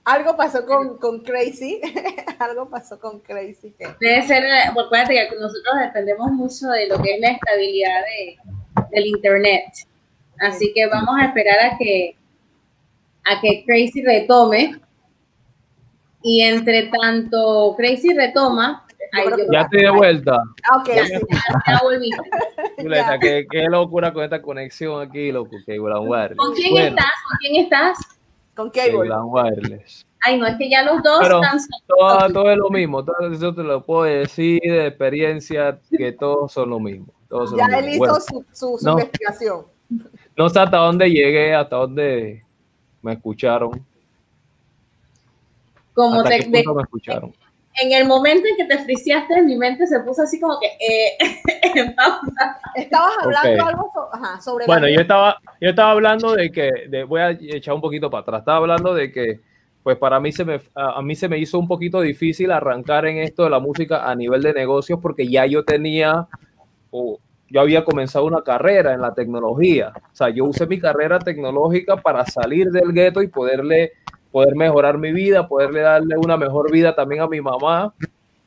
Algo pasó con, con Crazy, algo pasó con Crazy. Debe ser, acuérdate que nosotros dependemos mucho de lo que es la estabilidad de, del Internet. Así que vamos a esperar a que, a que Crazy retome. Y entre tanto Crazy retoma, ya estoy de vuelta. Ah, ok, ya, ya, volviste. qué, qué, locura con esta conexión aquí, loco. Wireless. ¿Con quién estás? ¿Con quién estás? Con Cable. Wireless. Ay, no, es que ya los dos están... Todo, todo, es lo mismo, todo eso te lo puedo decir de experiencia, que todos son lo mismo. Todos son ya lo él hizo bueno, su, su, su no, investigación. No sé hasta dónde llegué, hasta dónde me escucharon. como ¿Hasta te, qué de- punto me escucharon? En el momento en que te friseaste, mi mente se puso así como que eh, en pausa. Estabas hablando algo so- ajá, sobre Bueno, yo estaba, yo estaba hablando de que, de- voy a echar un poquito para atrás, estaba hablando de que, pues para mí se me, a, a mí se me hizo un poquito difícil arrancar en esto de la música a nivel de negocios porque ya yo tenía, o yo había comenzado una carrera en la tecnología, o sea, yo usé mi carrera tecnológica para salir del gueto y poderle, poder mejorar mi vida, poderle darle una mejor vida también a mi mamá,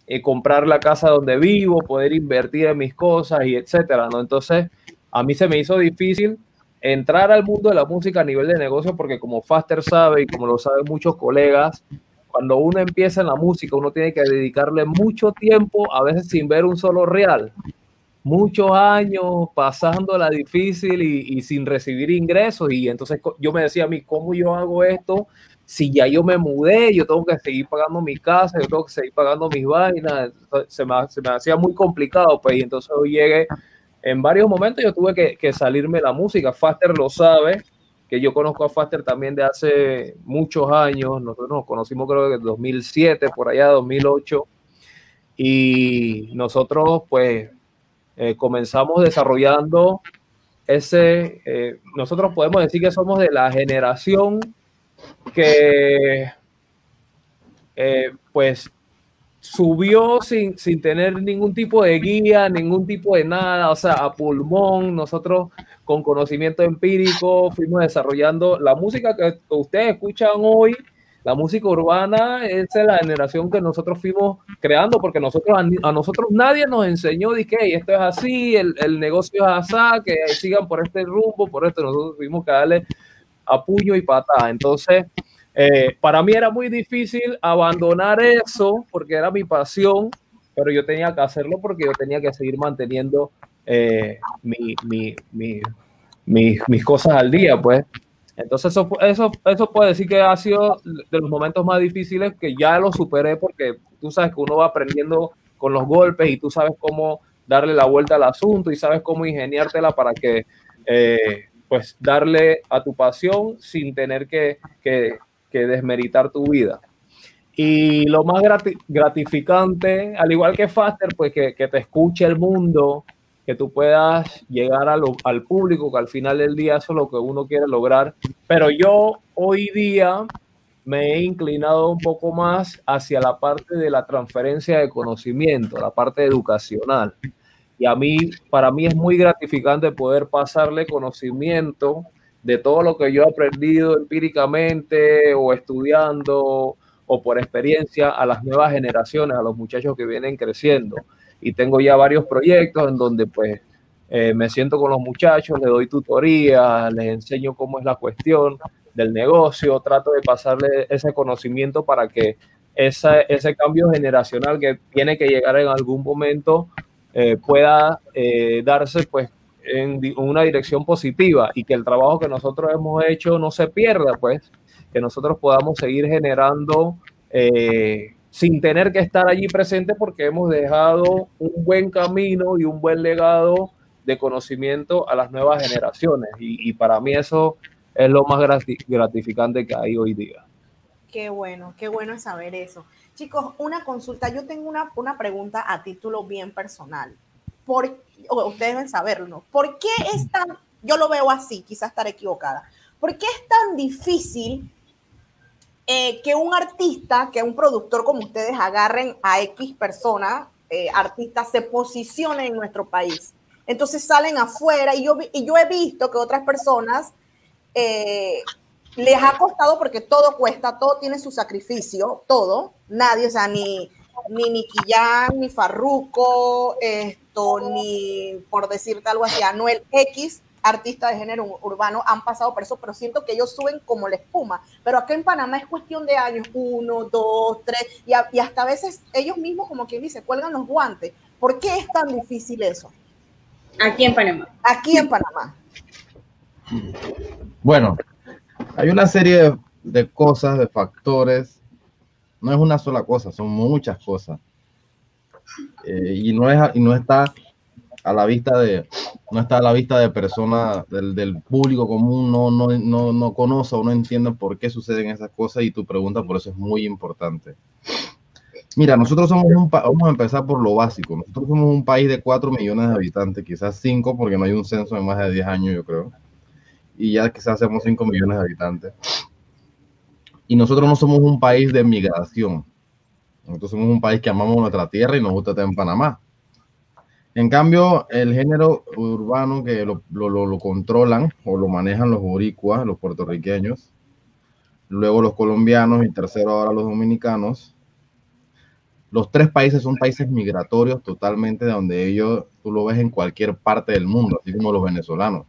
eh, comprar la casa donde vivo, poder invertir en mis cosas y etcétera, ¿no? Entonces, a mí se me hizo difícil entrar al mundo de la música a nivel de negocio porque como Faster sabe y como lo saben muchos colegas, cuando uno empieza en la música, uno tiene que dedicarle mucho tiempo, a veces sin ver un solo real, muchos años pasándola difícil y, y sin recibir ingresos. Y entonces yo me decía a mí, ¿cómo yo hago esto? Si ya yo me mudé, yo tengo que seguir pagando mi casa, yo tengo que seguir pagando mis vainas, se me, se me hacía muy complicado, pues, y entonces yo llegué, en varios momentos yo tuve que, que salirme de la música, Faster lo sabe, que yo conozco a Faster también de hace muchos años, nosotros nos conocimos creo que en 2007, por allá 2008, y nosotros pues eh, comenzamos desarrollando ese, eh, nosotros podemos decir que somos de la generación que eh, pues subió sin, sin tener ningún tipo de guía, ningún tipo de nada, o sea, a pulmón, nosotros con conocimiento empírico fuimos desarrollando la música que ustedes escuchan hoy, la música urbana, es la generación que nosotros fuimos creando, porque nosotros a, a nosotros nadie nos enseñó de que "Hey, esto es así, el, el negocio es así, que sigan por este rumbo, por esto, nosotros tuvimos que darle a puño y patada. Entonces, eh, para mí era muy difícil abandonar eso porque era mi pasión, pero yo tenía que hacerlo porque yo tenía que seguir manteniendo eh, mi, mi, mi, mis, cosas al día, pues. Entonces eso, eso, eso puede decir que ha sido de los momentos más difíciles que ya lo superé porque tú sabes que uno va aprendiendo con los golpes y tú sabes cómo darle la vuelta al asunto y sabes cómo ingeniártela para que eh, pues darle a tu pasión sin tener que, que, desmeritar tu vida. Y lo más grati- gratificante, al igual que Faster, pues que, que te escuche el mundo, que tú puedas llegar a al público, que al final del día eso es lo que uno quiere lograr. Pero yo hoy día me he inclinado un poco más hacia la parte de la transferencia de conocimiento, la parte educacional. Y a mí, para mí es muy gratificante poder pasarle conocimiento de todo lo que yo he aprendido empíricamente o estudiando o por experiencia a las nuevas generaciones, a los muchachos que vienen creciendo. Y tengo ya varios proyectos en donde pues eh, me siento con los muchachos, les doy tutorías, les enseño cómo es la cuestión del negocio, trato de pasarle ese conocimiento para que ese cambio generacional que tiene que llegar en algún momento eh, pueda eh, darse pues en una dirección positiva y que el trabajo que nosotros hemos hecho no se pierda, pues que nosotros podamos seguir generando eh, sin tener que estar allí presente porque hemos dejado un buen camino y un buen legado de conocimiento a las nuevas generaciones y, y para mí eso es lo más grati- gratificante que hay hoy día. Qué bueno, qué bueno saber eso. Chicos, una consulta. Yo tengo una, una pregunta a título bien personal. Por, ustedes deben saberlo, ¿no? ¿Por qué es tan, yo lo veo así, quizás estaré equivocada, ¿por qué es tan difícil eh, que un artista, que un productor como ustedes agarren a X persona, eh, artista, se posicione en nuestro país? Entonces salen afuera y yo, y yo he visto que otras personas eh, les ha costado porque todo cuesta, todo tiene su sacrificio, todo, nadie, o sea, ni, ni Nicky ni Farruko, esto, ni por decirte algo así, Anuel X, artista de género ur- urbano, han pasado por eso, pero siento que ellos suben como la espuma. Pero acá en Panamá es cuestión de años, uno, dos, tres, y, a- y hasta a veces ellos mismos, como quien dice, cuelgan los guantes. ¿Por qué es tan difícil eso? Aquí en Panamá. Aquí en Panamá. Bueno, hay una serie de, cosas, de factores. No es una sola cosa, son muchas cosas. Eh, y, no es, y no está a la vista de, no está a la vista de personas del, público común, no, no, no, no conoce o no entiende por qué suceden esas cosas y tu pregunta por eso es muy importante. Mira, nosotros somos un vamos a empezar por lo básico. Nosotros somos un país de 4 millones de habitantes, quizás 5, porque no hay un censo de más de 10 años, yo creo. Y ya quizás hacemos 5 millones de habitantes. Y nosotros no somos un país de migración. Nosotros somos un país que amamos nuestra tierra y nos gusta estar en Panamá. En cambio, el género urbano que lo, lo, lo, controlan o lo manejan los boricuas, los puertorriqueños, luego los colombianos y tercero ahora los dominicanos. Los tres países son países migratorios totalmente de donde ellos, tú lo ves en cualquier parte del mundo, así como los venezolanos.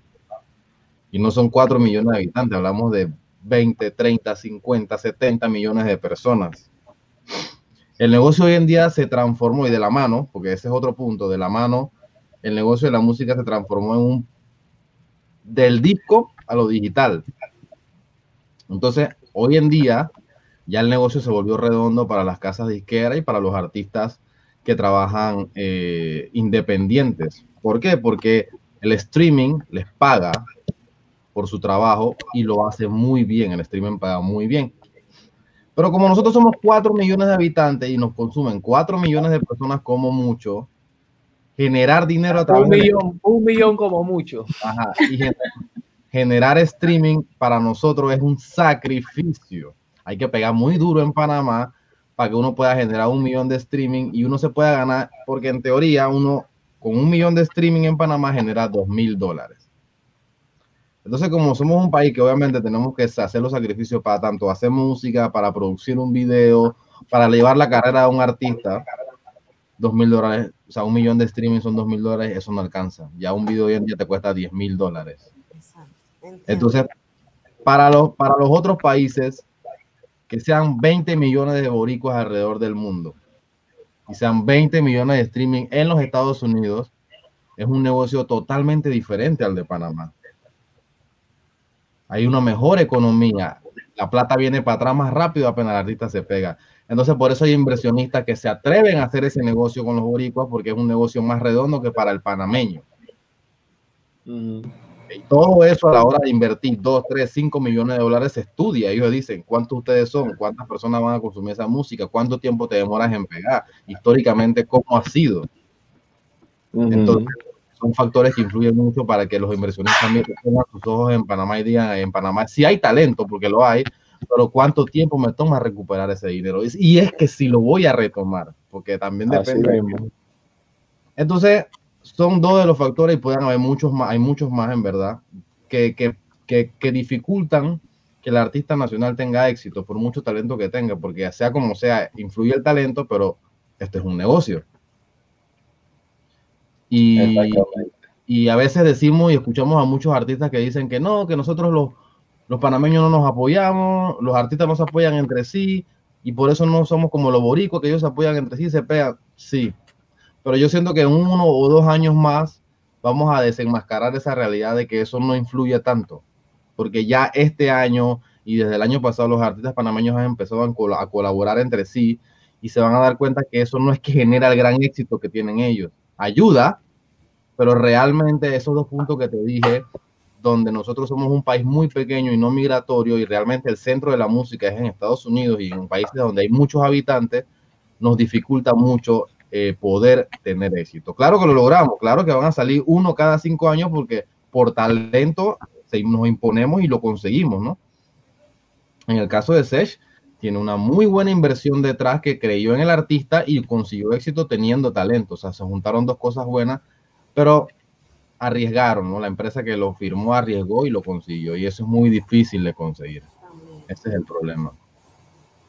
Y no son cuatro millones de habitantes, hablamos de 20, 30, 50, 70 millones de personas. El negocio hoy en día se transformó y de la mano, porque ese es otro punto, de la mano, el negocio de la música se transformó en un del disco a lo digital. Entonces, hoy en día ya el negocio se volvió redondo para las casas disqueras y para los artistas que trabajan eh, independientes. ¿Por qué? Porque el streaming les paga por su trabajo y lo hace muy bien. El streaming paga muy bien. Pero como nosotros somos 4 millones de habitantes y nos consumen 4 millones de personas como mucho, generar dinero a través un millón, de... un millón como mucho. Ajá, y generar, generar streaming para nosotros es un sacrificio. Hay que pegar muy duro en Panamá para que uno pueda generar un millón de streaming y uno se pueda ganar, porque en teoría uno con un millón de streaming en Panamá genera dos mil dólares. Entonces, como somos un país que obviamente tenemos que hacer los sacrificios para tanto hacer música, para producir un video, para llevar la carrera a un artista, dos mil dólares, o sea, un millón de streaming son dos mil dólares, eso no alcanza. Ya un video hoy en día te cuesta diez mil dólares. Entonces, para los, para los otros países, que sean 20 millones de boricuas alrededor del mundo y sean 20 millones de streaming en los Estados Unidos, es un negocio totalmente diferente al de Panamá hay una mejor economía, la plata viene para atrás más rápido apenas el artista se pega. Entonces, por eso hay inversionistas que se atreven a hacer ese negocio con los boricuas porque es un negocio más redondo que para el panameño. Y todo eso a la hora de invertir 2, 3, 5 millones de dólares se estudia. Ellos dicen cuántos ustedes son, cuántas personas van a consumir esa música, cuánto tiempo te demoras en pegar, históricamente cómo ha sido. Entonces, son factores que influyen mucho para que los inversionistas también pongan sus ojos en Panamá y digan en Panamá si hay talento, porque lo hay, pero cuánto tiempo me toma recuperar ese dinero. Y es que si lo voy a retomar, porque también depende. Entonces, son dos de los factores y pueden haber muchos más, hay muchos más en verdad, que, que, que, que dificultan que el artista nacional tenga éxito por mucho talento que tenga, porque sea como sea, influye el talento, pero este es un negocio. Y, y, a veces decimos y escuchamos a muchos artistas que dicen que no, que nosotros los, los panameños no nos apoyamos, los artistas no se apoyan entre sí y por eso no somos como los boricos, que ellos se apoyan entre sí y se pegan. Sí, pero yo siento que en uno o dos años más vamos a desenmascarar esa realidad de que eso no influye tanto, porque ya este año y desde el año pasado los artistas panameños han empezado a, a colaborar entre sí y se van a dar cuenta que eso no es que genera el gran éxito que tienen ellos ayuda, pero realmente esos dos puntos que te dije, donde nosotros somos un país muy pequeño y no migratorio y realmente el centro de la música es en Estados Unidos y en países donde hay muchos habitantes, nos dificulta mucho eh, poder tener éxito. Claro que lo logramos, claro que van a salir uno cada cinco años porque por talento nos imponemos y lo conseguimos, ¿no? En el caso de Sech, tiene una muy buena inversión detrás que creyó en el artista y consiguió éxito teniendo talento. O sea, se juntaron dos cosas buenas, pero arriesgaron, ¿no? La empresa que lo firmó arriesgó y lo consiguió. Y eso es muy difícil de conseguir. Ese es el problema.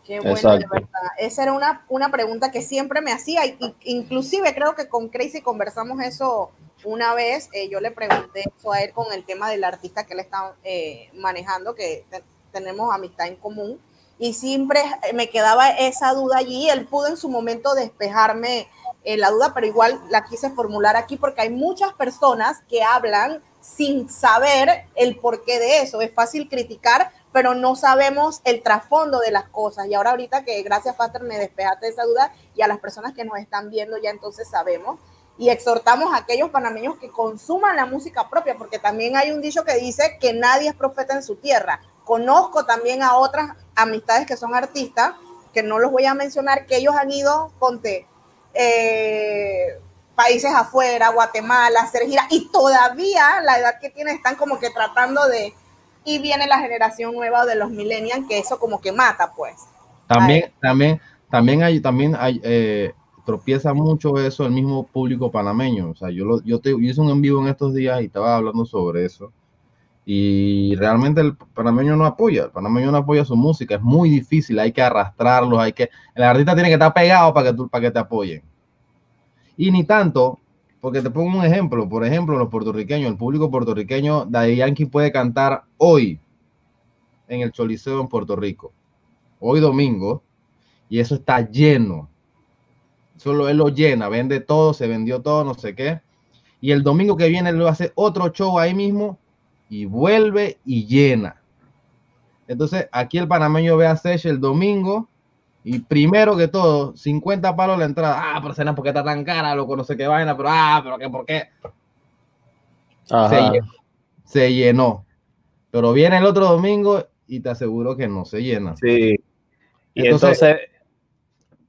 Qué bueno, de verdad. Esa era una, una pregunta que siempre me hacía. Y, inclusive creo que con Crazy conversamos eso una vez. Eh, yo le pregunté eso a él con el tema del artista que él está eh, manejando, que tenemos amistad en común y siempre me quedaba esa duda allí. Él pudo en su momento despejarme eh, la duda, pero igual la quise formular aquí porque hay muchas personas que hablan sin saber el porqué de eso. Es fácil criticar, pero no sabemos el trasfondo de las cosas. Y ahora ahorita que gracias, Faster, me despejaste esa duda y a las personas que nos están viendo ya entonces sabemos. y exhortamos a aquellos panameños que consuman la música propia, porque también hay un dicho que dice que nadie es profeta en su tierra. Conozco también a otras amistades que son artistas, que no los voy a mencionar, que ellos han ido, ponte, eh, países afuera, Guatemala, hacer y todavía la edad que tienen están como que tratando de, y viene la generación nueva de los millennials, que eso como que mata, pues. También, también, también hay, también hay, eh, tropieza mucho eso el mismo público panameño. O sea, yo, lo, yo, te, hice un en vivo en estos días y estaba hablando sobre eso. Y realmente el panameño no apoya, el panameño no apoya su música, es muy difícil, hay que arrastrarlos, hay que, el artista tiene que estar pegado para que, tú, para que te apoyen. Y ni tanto, porque te pongo un ejemplo, por ejemplo, los puertorriqueños, el público puertorriqueño, Daddy Yankee puede cantar hoy en el Choliseo en Puerto Rico, hoy domingo, y eso está lleno, solo él lo llena, vende todo, se vendió todo, no sé qué. Y el domingo que viene a hacer otro show ahí mismo y vuelve y llena. Entonces, aquí el panameño ve a Sech el domingo y primero que todo, 50 palos la entrada. Ah, pero será porque está tan cara, loco, no sé qué vaina, pero ah, pero qué, ¿por qué? Se llenó, se llenó. Pero viene el otro domingo y te aseguro que no se llena. Sí. Y entonces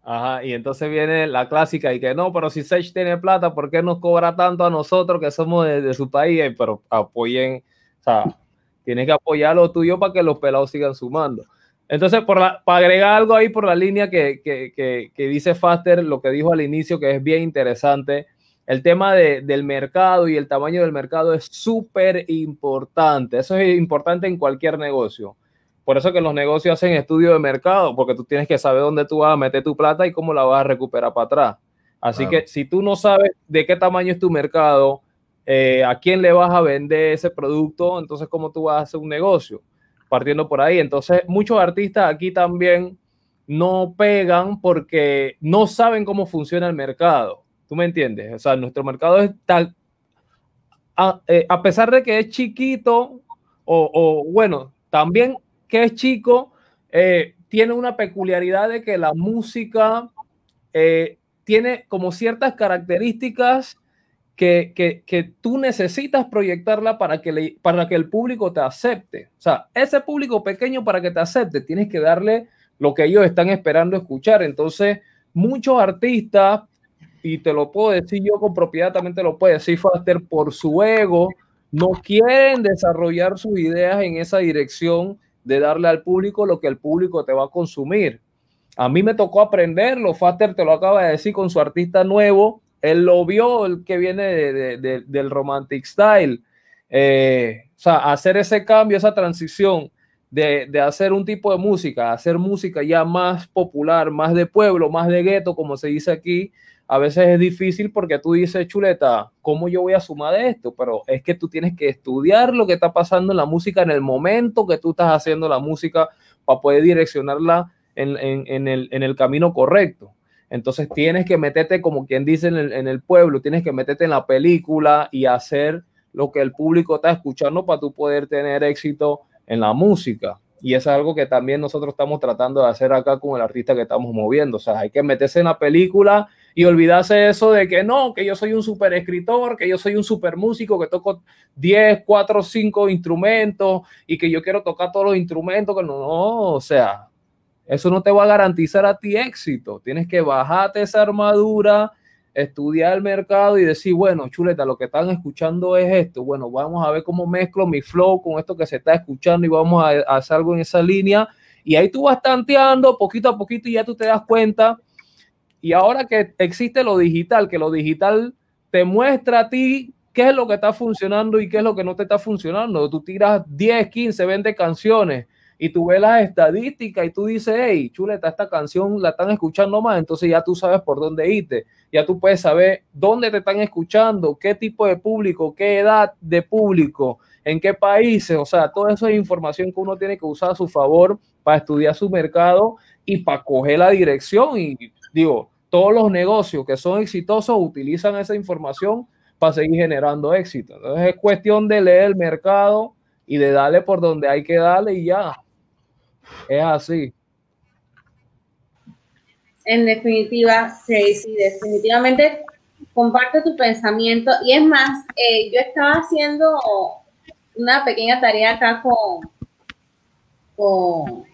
Ajá, y entonces viene la clásica y que no, pero si Sage tiene plata, ¿por qué nos cobra tanto a nosotros que somos de, su país? Pero apoyen, o sea, tienes que apoyar lo tuyo para que los pelados sigan sumando. Entonces, por para agregar algo ahí por la línea que, que, que, dice Faster, lo que dijo al inicio, que es bien interesante, el tema de, del mercado y el tamaño del mercado es súper importante. Eso es importante en cualquier negocio. Por eso que los negocios hacen estudio de mercado, porque tú tienes que saber dónde tú vas a meter tu plata y cómo la vas a recuperar para atrás. Así que si tú no sabes de qué tamaño es tu mercado, eh, a quién le vas a vender ese producto, entonces cómo tú vas a hacer un negocio, partiendo por ahí. Entonces muchos artistas aquí también no pegan porque no saben cómo funciona el mercado. ¿Tú me entiendes? O sea, nuestro mercado es tal, a, eh, pesar de que es chiquito, o, bueno, también que es chico, eh, tiene una peculiaridad de que la música tiene como ciertas características que, que, tú necesitas proyectarla para que, para que el público te acepte. O sea, ese público pequeño para que te acepte, tienes que darle lo que ellos están esperando escuchar. Entonces, muchos artistas, y te lo puedo decir yo con propiedad, también te lo puedo decir Foster, por su ego, no quieren desarrollar sus ideas en esa dirección de darle al público lo que el público te va a consumir. A mí me tocó aprenderlo, Faster te lo acaba de decir con su artista nuevo, él lo vio, el que viene del romantic style. Eh, o sea, hacer ese cambio, esa transición de, hacer un tipo de música, hacer música ya más popular, más de pueblo, más de gueto, como se dice aquí, a veces es difícil porque tú dices, chuleta, ¿cómo yo voy a sumar de esto? Pero es que tú tienes que estudiar lo que está pasando en la música en el momento que tú estás haciendo la música para poder direccionarla en, el, camino correcto. Entonces tienes que meterte, como quien dice en el, pueblo, tienes que meterte en la película y hacer lo que el público está escuchando para tú poder tener éxito en la música. Y es algo que también nosotros estamos tratando de hacer acá con el artista que estamos moviendo. O sea, hay que meterse en la película y olvidarse eso de que no, que yo soy un super escritor, que yo soy un super músico, que toco 10, 4, 5 instrumentos y que yo quiero tocar todos los instrumentos, que no, no, o sea, eso no te va a garantizar a ti éxito. Tienes que bajarte esa armadura, estudiar el mercado y decir, bueno, chuleta, lo que están escuchando es esto. Bueno, vamos a ver cómo mezclo mi flow con esto que se está escuchando y vamos a, hacer algo en esa línea. Y ahí tú vas tanteando poquito a poquito y ya tú te das cuenta y ahora que existe lo digital, que lo digital te muestra a ti qué es lo que está funcionando y qué es lo que no te está funcionando. Tú tiras 10, 15, 20 canciones y tú ves las estadísticas y tú dices, hey, chuleta, esta canción la están escuchando más, entonces ya tú sabes por dónde irte, ya tú puedes saber dónde te están escuchando, qué tipo de público, qué edad de público, en qué países, o sea, toda esa es información que uno tiene que usar a su favor para estudiar su mercado y para coger la dirección y digo, todos los negocios que son exitosos utilizan esa información para seguir generando éxito. Entonces es cuestión de leer el mercado y de darle por donde hay que darle y ya. Es así. En definitiva, sí, sí, definitivamente comparte tu pensamiento. Y es más, eh, yo estaba haciendo una pequeña tarea acá con, con,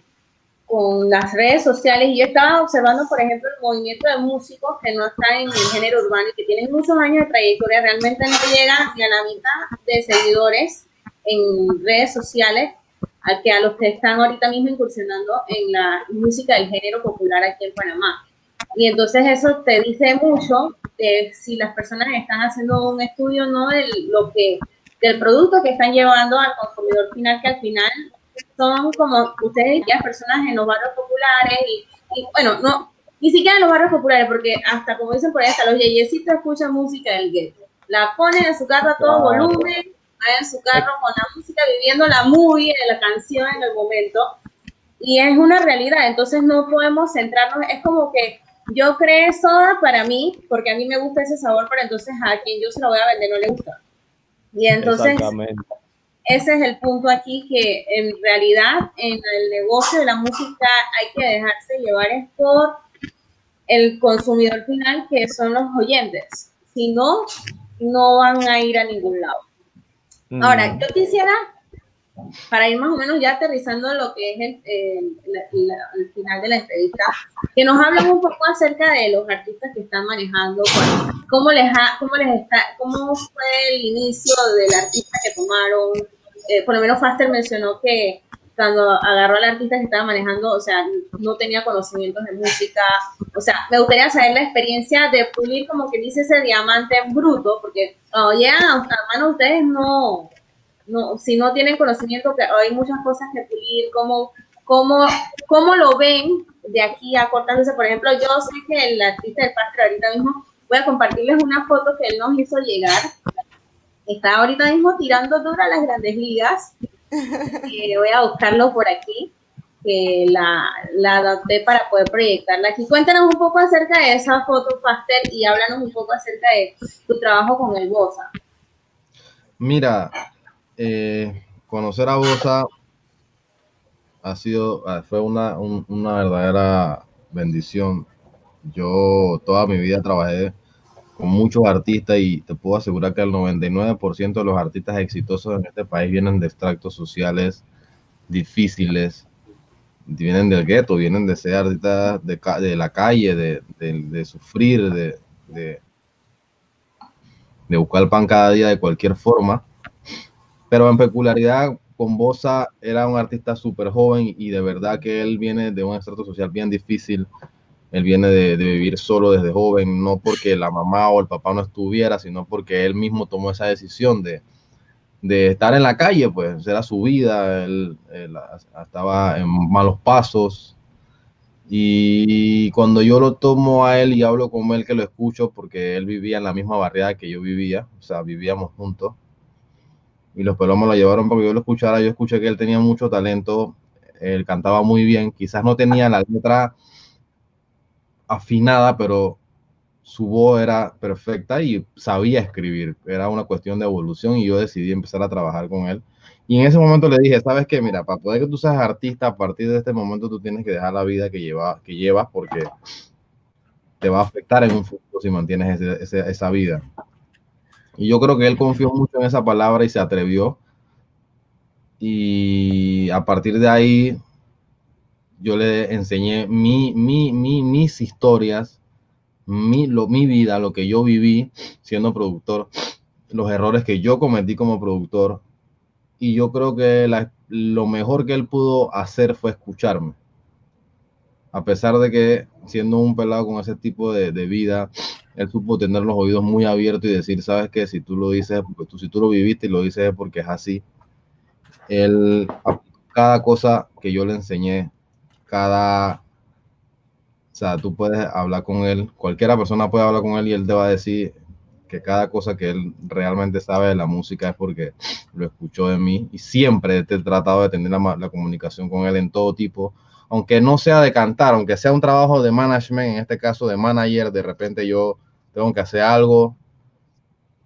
con las redes sociales y yo estaba observando, por ejemplo, el movimiento de músicos que no están en el género urbano y que tienen muchos años de trayectoria, realmente no llegan ni a la mitad de seguidores en redes sociales a que a los que están ahorita mismo incursionando en la música del género popular aquí en Panamá. Y entonces eso te dice mucho de si las personas están haciendo un estudio no del, lo que, del producto que están llevando al consumidor final, que al final son como ustedes ya personas en los barrios populares y, bueno, no, ni siquiera en los barrios populares, porque hasta como dicen por ahí, hasta los yeyecitos escuchan música del gueto. La ponen en su carro a todo volumen, en su carro con la música, viviendo la movie de la canción en el momento. Y es una realidad, entonces no podemos centrarnos, es como que yo creé soda para mí, porque a mí me gusta ese sabor, pero entonces a quien yo se lo voy a vender no le gusta. Y entonces, ese es el punto aquí, que en realidad en el negocio de la música hay que dejarse llevar por el consumidor final, que son los oyentes. Si no, no van a ir a ningún lado. Ahora, mm. yo quisiera, para ir más o menos ya aterrizando lo que es el, final de la entrevista, que nos hablen un poco acerca de los artistas que están manejando, cómo les, cómo les está, cómo fue el inicio del artista que tomaron. Eh, por lo menos Faster mencionó que cuando agarró al artista que estaba manejando, o sea, no tenía conocimientos de música. O sea, me gustaría saber la experiencia de pulir, como que dice, ese diamante bruto, porque, oye, oh, ustedes no, no, si no tienen conocimiento, que hay muchas cosas que pulir, cómo, cómo, cómo lo ven de aquí a cortándose. Por ejemplo, yo sé que el artista de Pastor ahorita mismo, voy a compartirles una foto que él nos hizo llegar. Está ahorita mismo tirando dura las grandes ligas eh, voy a buscarlo por aquí, que la, adapté para poder proyectarla aquí. Cuéntanos un poco acerca de esa foto, Pastel, y háblanos un poco acerca de tu trabajo con el Bosa. Mira, eh, conocer a Bosa ha sido, ah, fue una, una verdadera bendición. Yo toda mi vida trabajé con muchos artistas y te puedo asegurar que el 99% de los artistas exitosos en este país vienen de extractos sociales difíciles, vienen del gueto, vienen de ser artistas de, la calle, de, sufrir, de, de, buscar el pan cada día de cualquier forma. Pero en peculiaridad, con Bosa era un artista súper joven y de verdad que él viene de un extracto social bien difícil él viene de, vivir solo desde joven, no porque la mamá o el papá no estuviera, sino porque él mismo tomó esa decisión de, estar en la calle, pues era su vida, él, estaba en malos pasos. Y cuando yo lo tomo a él y hablo con él, que lo escucho, porque él vivía en la misma barriada que yo vivía, o sea, vivíamos juntos, y los pelos me lo llevaron para que yo lo escuchara, yo escuché que él tenía mucho talento, él cantaba muy bien, quizás no tenía la letra afinada, pero su voz era perfecta y sabía escribir. Era una cuestión de evolución y yo decidí empezar a trabajar con él. Y en ese momento le dije, ¿sabes qué? Mira, para poder que tú seas artista, a partir de este momento tú tienes que dejar la vida que, lleva, que llevas porque te va a afectar en un futuro si mantienes esa vida. Y yo creo que él confió mucho en esa palabra y se atrevió. Y a partir de ahí yo le enseñé mi, mi, mis historias, mi, lo, mi vida, lo que yo viví siendo productor, los errores que yo cometí como productor. Y yo creo que lo mejor que él pudo hacer fue escucharme. A pesar de que siendo un pelado con ese tipo de, vida, él supo tener los oídos muy abiertos y decir, sabes que si tú lo dices, porque tú, si tú lo viviste y lo dices es porque es así. Él, cada cosa que yo le enseñé, cada, o sea, tú puedes hablar con él, cualquiera persona puede hablar con él y él te va a decir que cada cosa que él realmente sabe de la música es porque lo escuchó de mí y siempre he tratado de tener la, comunicación con él en todo tipo, aunque no sea de cantar, aunque sea un trabajo de management, en este caso de manager, de repente yo tengo que hacer algo,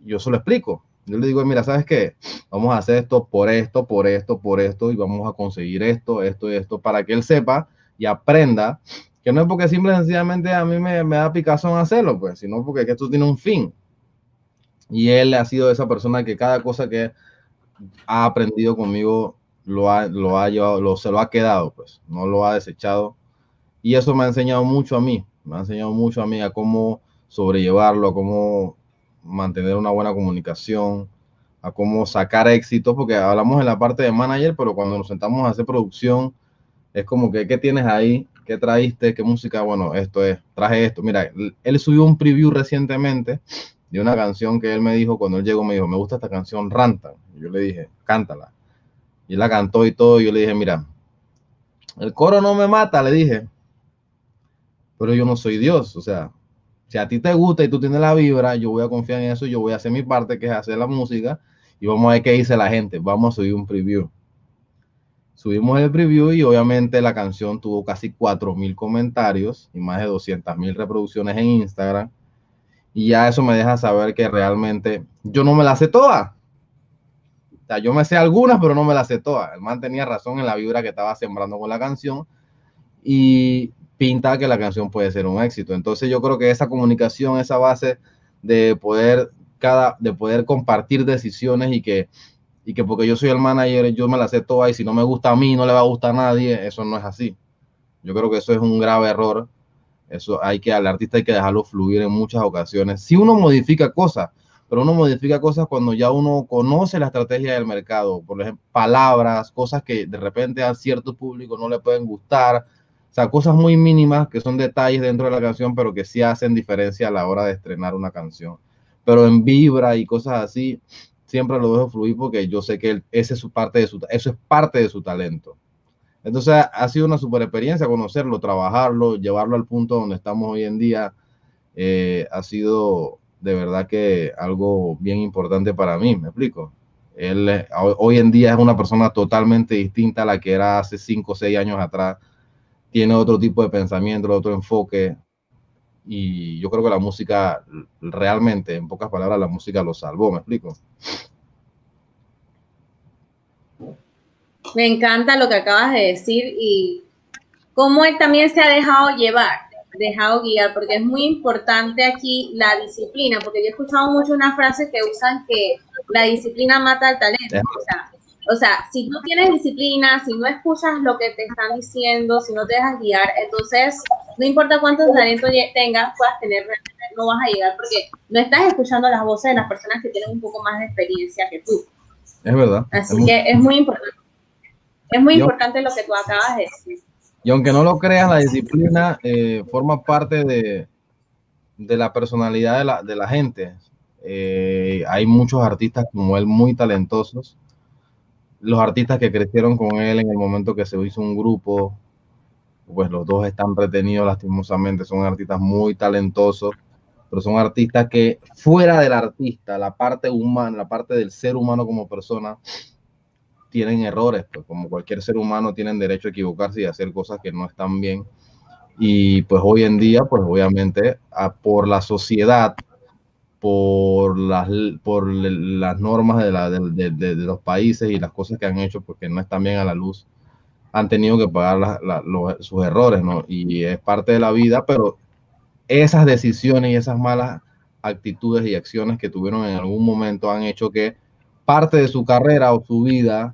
yo se lo explico. Yo le digo, mira, ¿sabes qué? Vamos a hacer esto por esto, por esto, por esto, y vamos a conseguir esto, esto y esto, para que él sepa y aprenda que no es porque simple y sencillamente a mí me, me da picazón hacerlo, pues, sino porque esto tiene un fin. Y él ha sido esa persona que cada cosa que ha aprendido conmigo lo ha, lo ha llevado, lo, se lo ha quedado, pues, no lo ha desechado. Y eso me ha enseñado mucho a mí, me ha enseñado mucho a mí a cómo sobrellevarlo, a cómo mantener una buena comunicación, a cómo sacar éxito, porque hablamos en la parte de manager, pero cuando nos sentamos a hacer producción, es como que, ¿qué tienes ahí? ¿Qué traíste? ¿Qué música? Bueno, esto es, traje esto. Mira, él subió un preview recientemente de una canción que él me dijo, cuando él llegó, me dijo, me gusta esta canción, Rantan. Yo le dije, cántala. Y él la cantó y todo, y yo le dije, mira, el coro no me mata, le dije, pero yo no soy Dios, o sea, si a ti te gusta y tú tienes la vibra, yo voy a confiar en eso, yo voy a hacer mi parte, que es hacer la música, y vamos a ver qué dice la gente. Vamos a subir un preview. Subimos el preview y obviamente la canción tuvo casi 4.000 comentarios y más de 200.000 reproducciones en Instagram. Y ya eso me deja saber que realmente yo no me la sé toda. O sea, yo me sé algunas, pero no me las sé todas. El man tenía razón en la vibra que estaba sembrando con la canción y pinta que la canción puede ser un éxito. Entonces yo creo que esa comunicación, esa base de poder cada, de poder compartir decisiones y que, y que porque yo soy el manager, yo me la sé toda y si no me gusta a mí, no le va a gustar a nadie, eso no es así. Yo creo que eso es un grave error. Eso hay que, al artista hay que dejarlo fluir en muchas ocasiones. Si uno modifica cosas, pero uno modifica cosas cuando ya uno conoce la estrategia del mercado, por ejemplo, palabras, cosas que de repente a cierto público no le pueden gustar, o sea, cosas muy mínimas que son detalles dentro de la canción, pero que sí hacen diferencia a la hora de estrenar una canción pero en vibra y cosas así, siempre lo dejo fluir porque yo sé que ese es su parte de su, eso es parte de su talento. Entonces ha sido una super experiencia conocerlo, trabajarlo, llevarlo al punto donde estamos hoy en día. Eh, ha sido de verdad que algo bien importante para mí, me explico. Él hoy en día es una persona totalmente distinta a la que era hace 5 o 6 años atrás. Tiene otro tipo de pensamiento, otro enfoque, y yo creo que la música realmente, en pocas palabras, la música lo salvó, ¿me explico? Me encanta lo que acabas de decir y cómo él también se ha dejado llevar, dejado guiar, porque es muy importante aquí la disciplina, porque yo he escuchado mucho una frase que usan que la disciplina mata al talento. O sea, o sea, si no tienes disciplina, si no escuchas lo que te están diciendo, si no te dejas guiar, entonces no importa cuánto talento tengas, puedas tener, no vas a llegar porque no estás escuchando las voces de las personas que tienen un poco más de experiencia que tú. Es verdad. Así que es muy importante. Es muy importante lo que tú acabas de decir. Y aunque no lo creas, la disciplina eh, forma parte de, de la personalidad de la, de la gente. Eh, hay muchos artistas como él muy talentosos los artistas que crecieron con él en el momento que se hizo un grupo, pues los dos están retenidos lastimosamente, son artistas muy talentosos, pero son artistas que fuera del artista, la parte humana, la parte del ser humano como persona, tienen errores, pues como cualquier ser humano tienen derecho a equivocarse y hacer cosas que no están bien. Y pues hoy en día, pues obviamente, por la sociedad, por las, por las normas de, la, de, los países y las cosas que han hecho porque no están bien a la luz, han tenido que pagar sus errores, ¿no? Y es parte de la vida, pero esas decisiones y esas malas actitudes y acciones que tuvieron en algún momento han hecho que parte de su carrera o su vida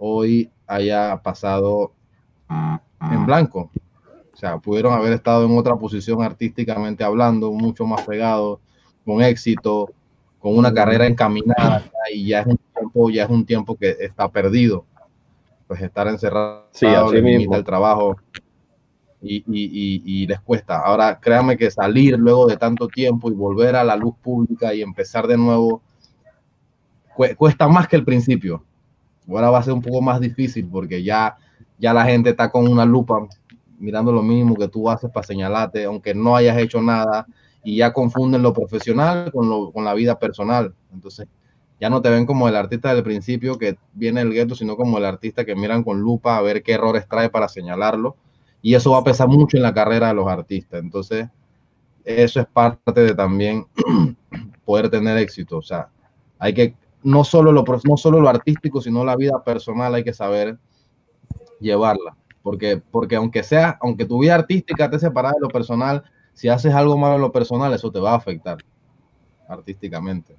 hoy haya pasado en blanco. O sea, pudieron haber estado en otra posición artísticamente hablando, mucho más pegados con éxito, con una carrera encaminada y ya es un tiempo, ya es un tiempo que está perdido. Pues estar encerrado sí, limita el trabajo y, y, y, les cuesta. Ahora, créanme que salir luego de tanto tiempo y volver a la luz pública y empezar de nuevo cuesta más que el principio. Ahora va a ser un poco más difícil porque ya, ya la gente está con una lupa mirando lo mínimo que tú haces para señalarte, aunque no hayas hecho nada, y ya confunden lo profesional con, lo, con la vida personal. Entonces, ya no te ven como el artista del principio que viene del gueto, sino como el artista que miran con lupa a ver qué errores trae para señalarlo. Y eso va a pesar mucho en la carrera de los artistas. Entonces, eso es parte de también poder tener éxito. O sea, hay que, no solo lo, no solo lo artístico, sino la vida personal hay que saber llevarla. Porque, porque aunque sea, aunque tu vida artística esté separada de lo personal, si haces algo malo en lo personal, eso te va a afectar artísticamente.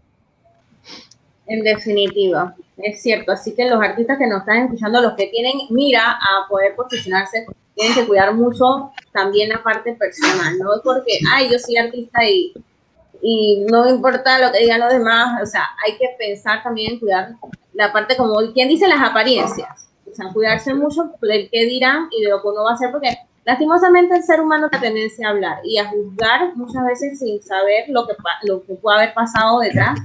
En definitiva, es cierto. Así que los artistas que nos están escuchando, los que tienen mira a poder posicionarse, tienen que cuidar mucho también la parte personal, no es porque, ay, yo soy artista y, y no importa lo que digan los demás, o sea, hay que pensar también en cuidar la parte como, ¿quién dice las apariencias? O sea, cuidarse mucho del qué dirán y de lo que uno va a hacer, porque lastimosamente el ser humano tiene tendencia a hablar y a juzgar muchas veces sin saber lo que, lo que puede haber pasado detrás,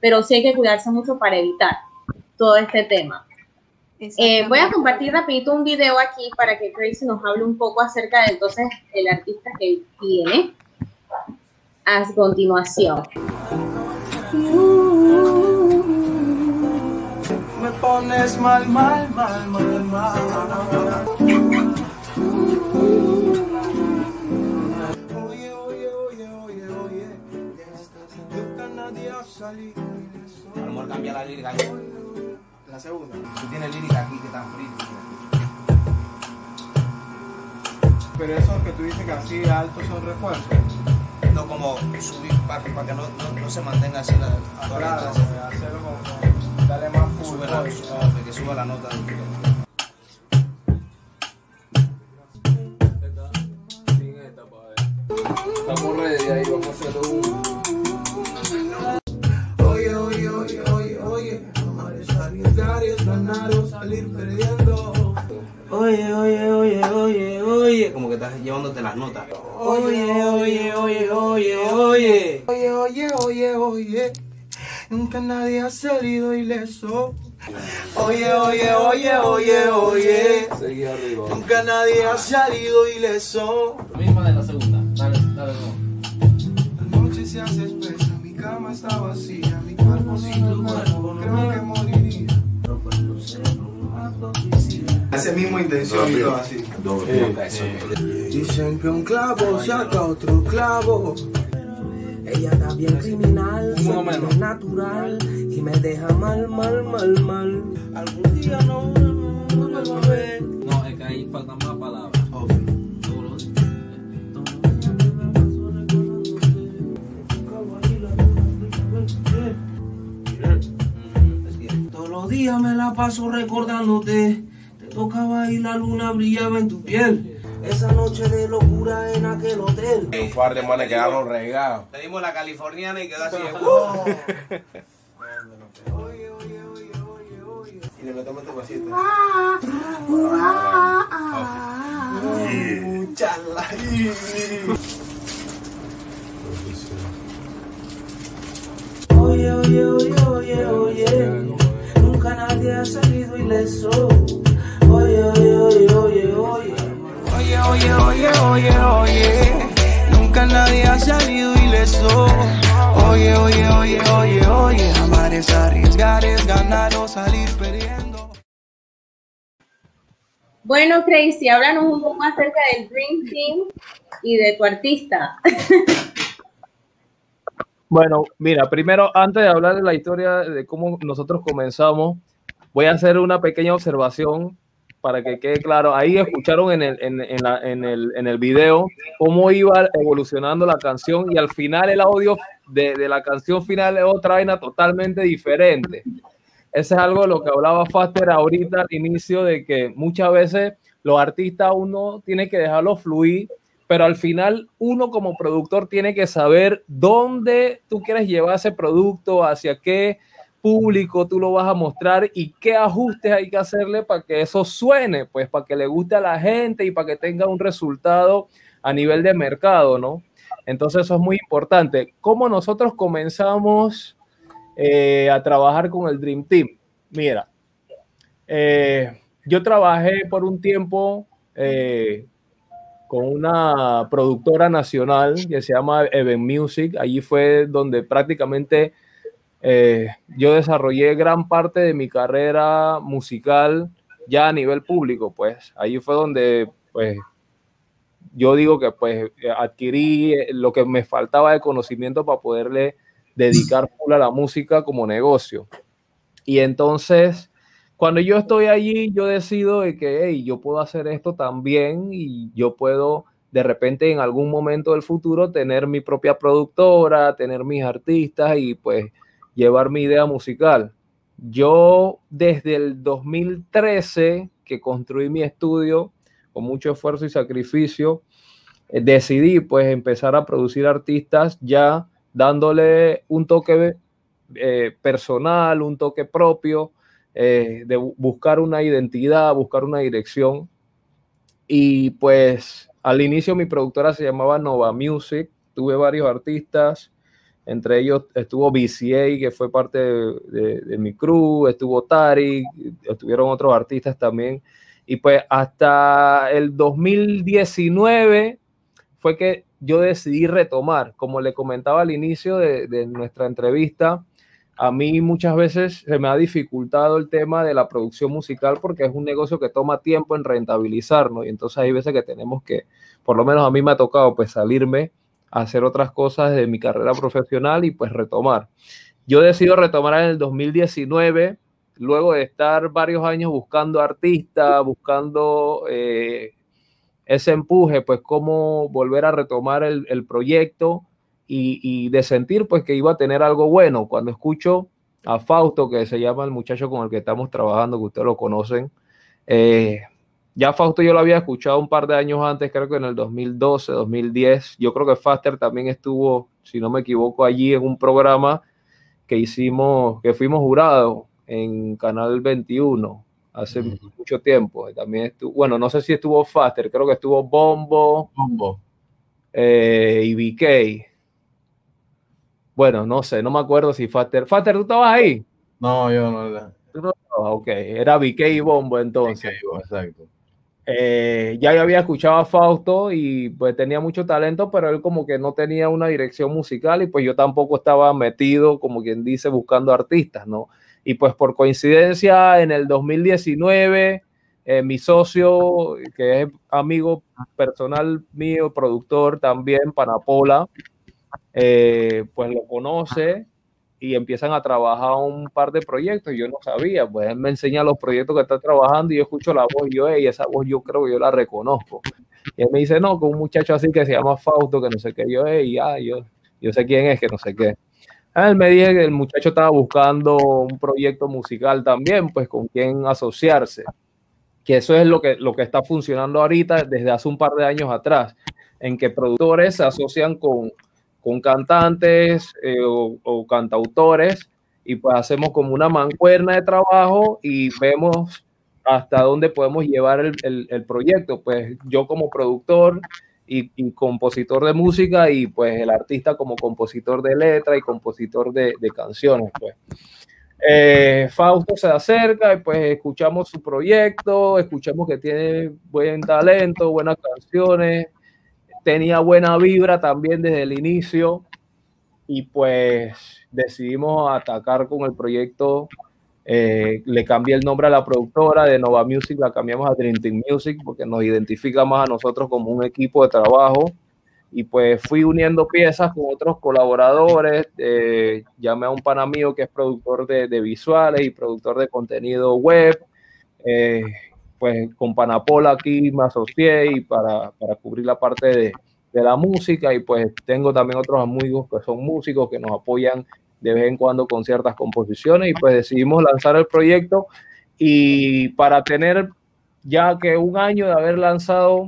pero sí hay que cuidarse mucho para evitar todo este tema. Eh, voy a compartir rapidito un video aquí para que Tracy nos hable un poco acerca de entonces el artista que tiene a continuación. Me pones mal, mal, mal, mal, mal. Oye, oye, oye, oye, oye. Yo canadía salí. A cambia la lírica. La segunda. Tú tienes lírica aquí que están fritos. Pero esos que tú dices que así altos son refuerzos. No como subir para que, para que no, no, no, se mantenga así la, claro, hacerlo como, dale más full. Sube la, sube, que suba la nota ready ahí, vamos a hacerlo un... Oye, oye, oye, oye, oye, arriesgar, es ganar o salir perdiendo. Oye, oye, oye, oye, oye. Como que estás llevándote las notas. Oye, oye, oye, oye, oye. Oye, oye, oye, oye. Nunca nadie ha salido ileso. Oye, oye, oye, oye, oye. Seguí arriba. Nunca nadie ha salido ileso. Misma de la segunda. Cama está vacía, mi cuerpo sin tu cuerpo, creo que moriría. Esa misma intención y todo así. Dicen que un clavo saca otro clavo. Ella está bien criminal, es natural y me deja mal, mal, mal, mal. Algún día no, no, no me va a ver. No, es que ahí faltan Días me la paso recordándote. Te tocaba y la luna brillaba en tu piel. Esa noche de locura en aquel hotel. Un par de manes quedaron regados. Le dimos la californiana y quedó así. Y le metemos este vasito. Oye, oye, oye, oye, oye. Nunca nadie ha salido ileso. Oye, oye, oye, oye, oye. Oye, oye, oye, oye, oye. Nunca nadie ha salido ileso. Oye, oye, oye, oye, oye. Amar es arriesgar, es ganar o salir perdiendo. Bueno, Crazy, háblanos un poco acerca del Dream Team y de tu artista. Bueno, mira, primero, antes de hablar de la historia de cómo nosotros comenzamos, voy a hacer una pequeña observación para que quede claro. Ahí escucharon en el, en, en la- en el, en el video cómo iba evolucionando la canción y al final el audio de, de la canción final es otra vaina totalmente diferente. Ese es algo de lo que hablaba Faster ahorita al inicio, de que muchas veces los artistas uno tiene que dejarlo fluir, pero al final uno como productor tiene que saber dónde tú quieres llevar ese producto, hacia qué público tú lo vas a mostrar y qué ajustes hay que hacerle para que eso suene, pues para que le guste a la gente y para que tenga un resultado a nivel de mercado, ¿no? Entonces eso es muy importante. ¿Cómo nosotros comenzamos eh, a trabajar con el Dream Team? Mira, eh, yo trabajé por un tiempo eh, con una productora nacional que se llama Event Music. Allí fue donde prácticamente eh, yo desarrollé gran parte de mi carrera musical ya a nivel público, pues allí fue donde pues yo digo que pues adquirí lo que me faltaba de conocimiento para poderle dedicar a la música como negocio. Y entonces, cuando yo estoy allí, yo decido de que hey, yo puedo hacer esto también y yo puedo de repente en algún momento del futuro tener mi propia productora, tener mis artistas y pues llevar mi idea musical. Yo desde el 2013 que construí mi estudio con mucho esfuerzo y sacrificio, eh, decidí pues empezar a producir artistas ya dándole un toque eh, personal, un toque propio, eh, de buscar una identidad, buscar una dirección. Y pues al inicio mi productora se llamaba Nova Music, tuve varios artistas, entre ellos estuvo BCA, que fue parte de, mi crew, estuvo Tari, estuvieron otros artistas también. Y pues hasta el 2019 fue que yo decidí retomar, como le comentaba al inicio de, nuestra entrevista, a mí muchas veces se me ha dificultado el tema de la producción musical porque es un negocio que toma tiempo en rentabilizarnos y entonces hay veces que tenemos que, por lo menos a mí me ha tocado pues salirme a hacer otras cosas de mi carrera profesional y pues retomar. Yo decido retomar en el 2019 luego de estar varios años buscando artistas, buscando eh, ese empuje, pues cómo volver a retomar el proyecto y, y, de sentir pues que iba a tener algo bueno. Cuando escucho a Fausto, que se llama el muchacho con el que estamos trabajando, que ustedes lo conocen, eh, ya Fausto yo lo había escuchado un par de años antes, creo que en el 2012, 2010. Yo creo que Faster también estuvo, si no me equivoco, allí en un programa que hicimos, que fuimos jurados en Canal 21 hace uh -huh. mucho tiempo. También estuvo, bueno, no sé si estuvo Faster, creo que estuvo Bombo, Bombo. Eh, y BK. Bueno, no sé, no me acuerdo si Faster. Faster, ¿tú estabas ahí? No, yo no. ¿Tú no ok, era BK y Bombo entonces. BK, exacto. Eh, ya yo había escuchado a Fausto y pues tenía mucho talento, pero él como que no tenía una dirección musical y pues yo tampoco estaba metido, como quien dice, buscando artistas, ¿no? Y pues por coincidencia, en el 2019, eh, mi socio, que es amigo personal mío, productor también, Panapola, eh, pues lo conoce y empiezan a trabajar un par de proyectos. Yo no sabía, pues él me enseña los proyectos que está trabajando y yo escucho la voz y yo, hey, esa voz yo creo que yo la reconozco. Y él me dice, no, con un muchacho así que se llama Fausto, que no sé qué, yo, hey, ya, yo, yo sé quién es, que no sé qué. Él me dijo que el muchacho estaba buscando un proyecto musical también, pues con quién asociarse. Que eso es lo que, lo que está funcionando ahorita desde hace un par de años atrás, en que productores se asocian con, con cantantes eh, o, cantautores y pues hacemos como una mancuerna de trabajo y vemos hasta dónde podemos llevar el, el, proyecto. Pues yo como productor y, compositor de música y pues el artista como compositor de letra y compositor de, de canciones. Pues. Eh, Fausto se acerca y pues escuchamos su proyecto, escuchamos que tiene buen talento, buenas canciones, tenía buena vibra también desde el inicio y pues decidimos atacar con el proyecto. Eh, le cambié el nombre a la productora de Nova Music, la cambiamos a Dream Team Music porque nos identifica más a nosotros como un equipo de trabajo. Y pues fui uniendo piezas con otros colaboradores. Eh, llamé a un pana mío que es productor de, de visuales y productor de contenido web. Eh, pues con Panapola aquí me asocié y para, para cubrir la parte de, de, la música. Y pues tengo también otros amigos que son músicos que nos apoyan de vez en cuando con ciertas composiciones. Y pues decidimos lanzar el proyecto. Y para tener ya que un año de haber lanzado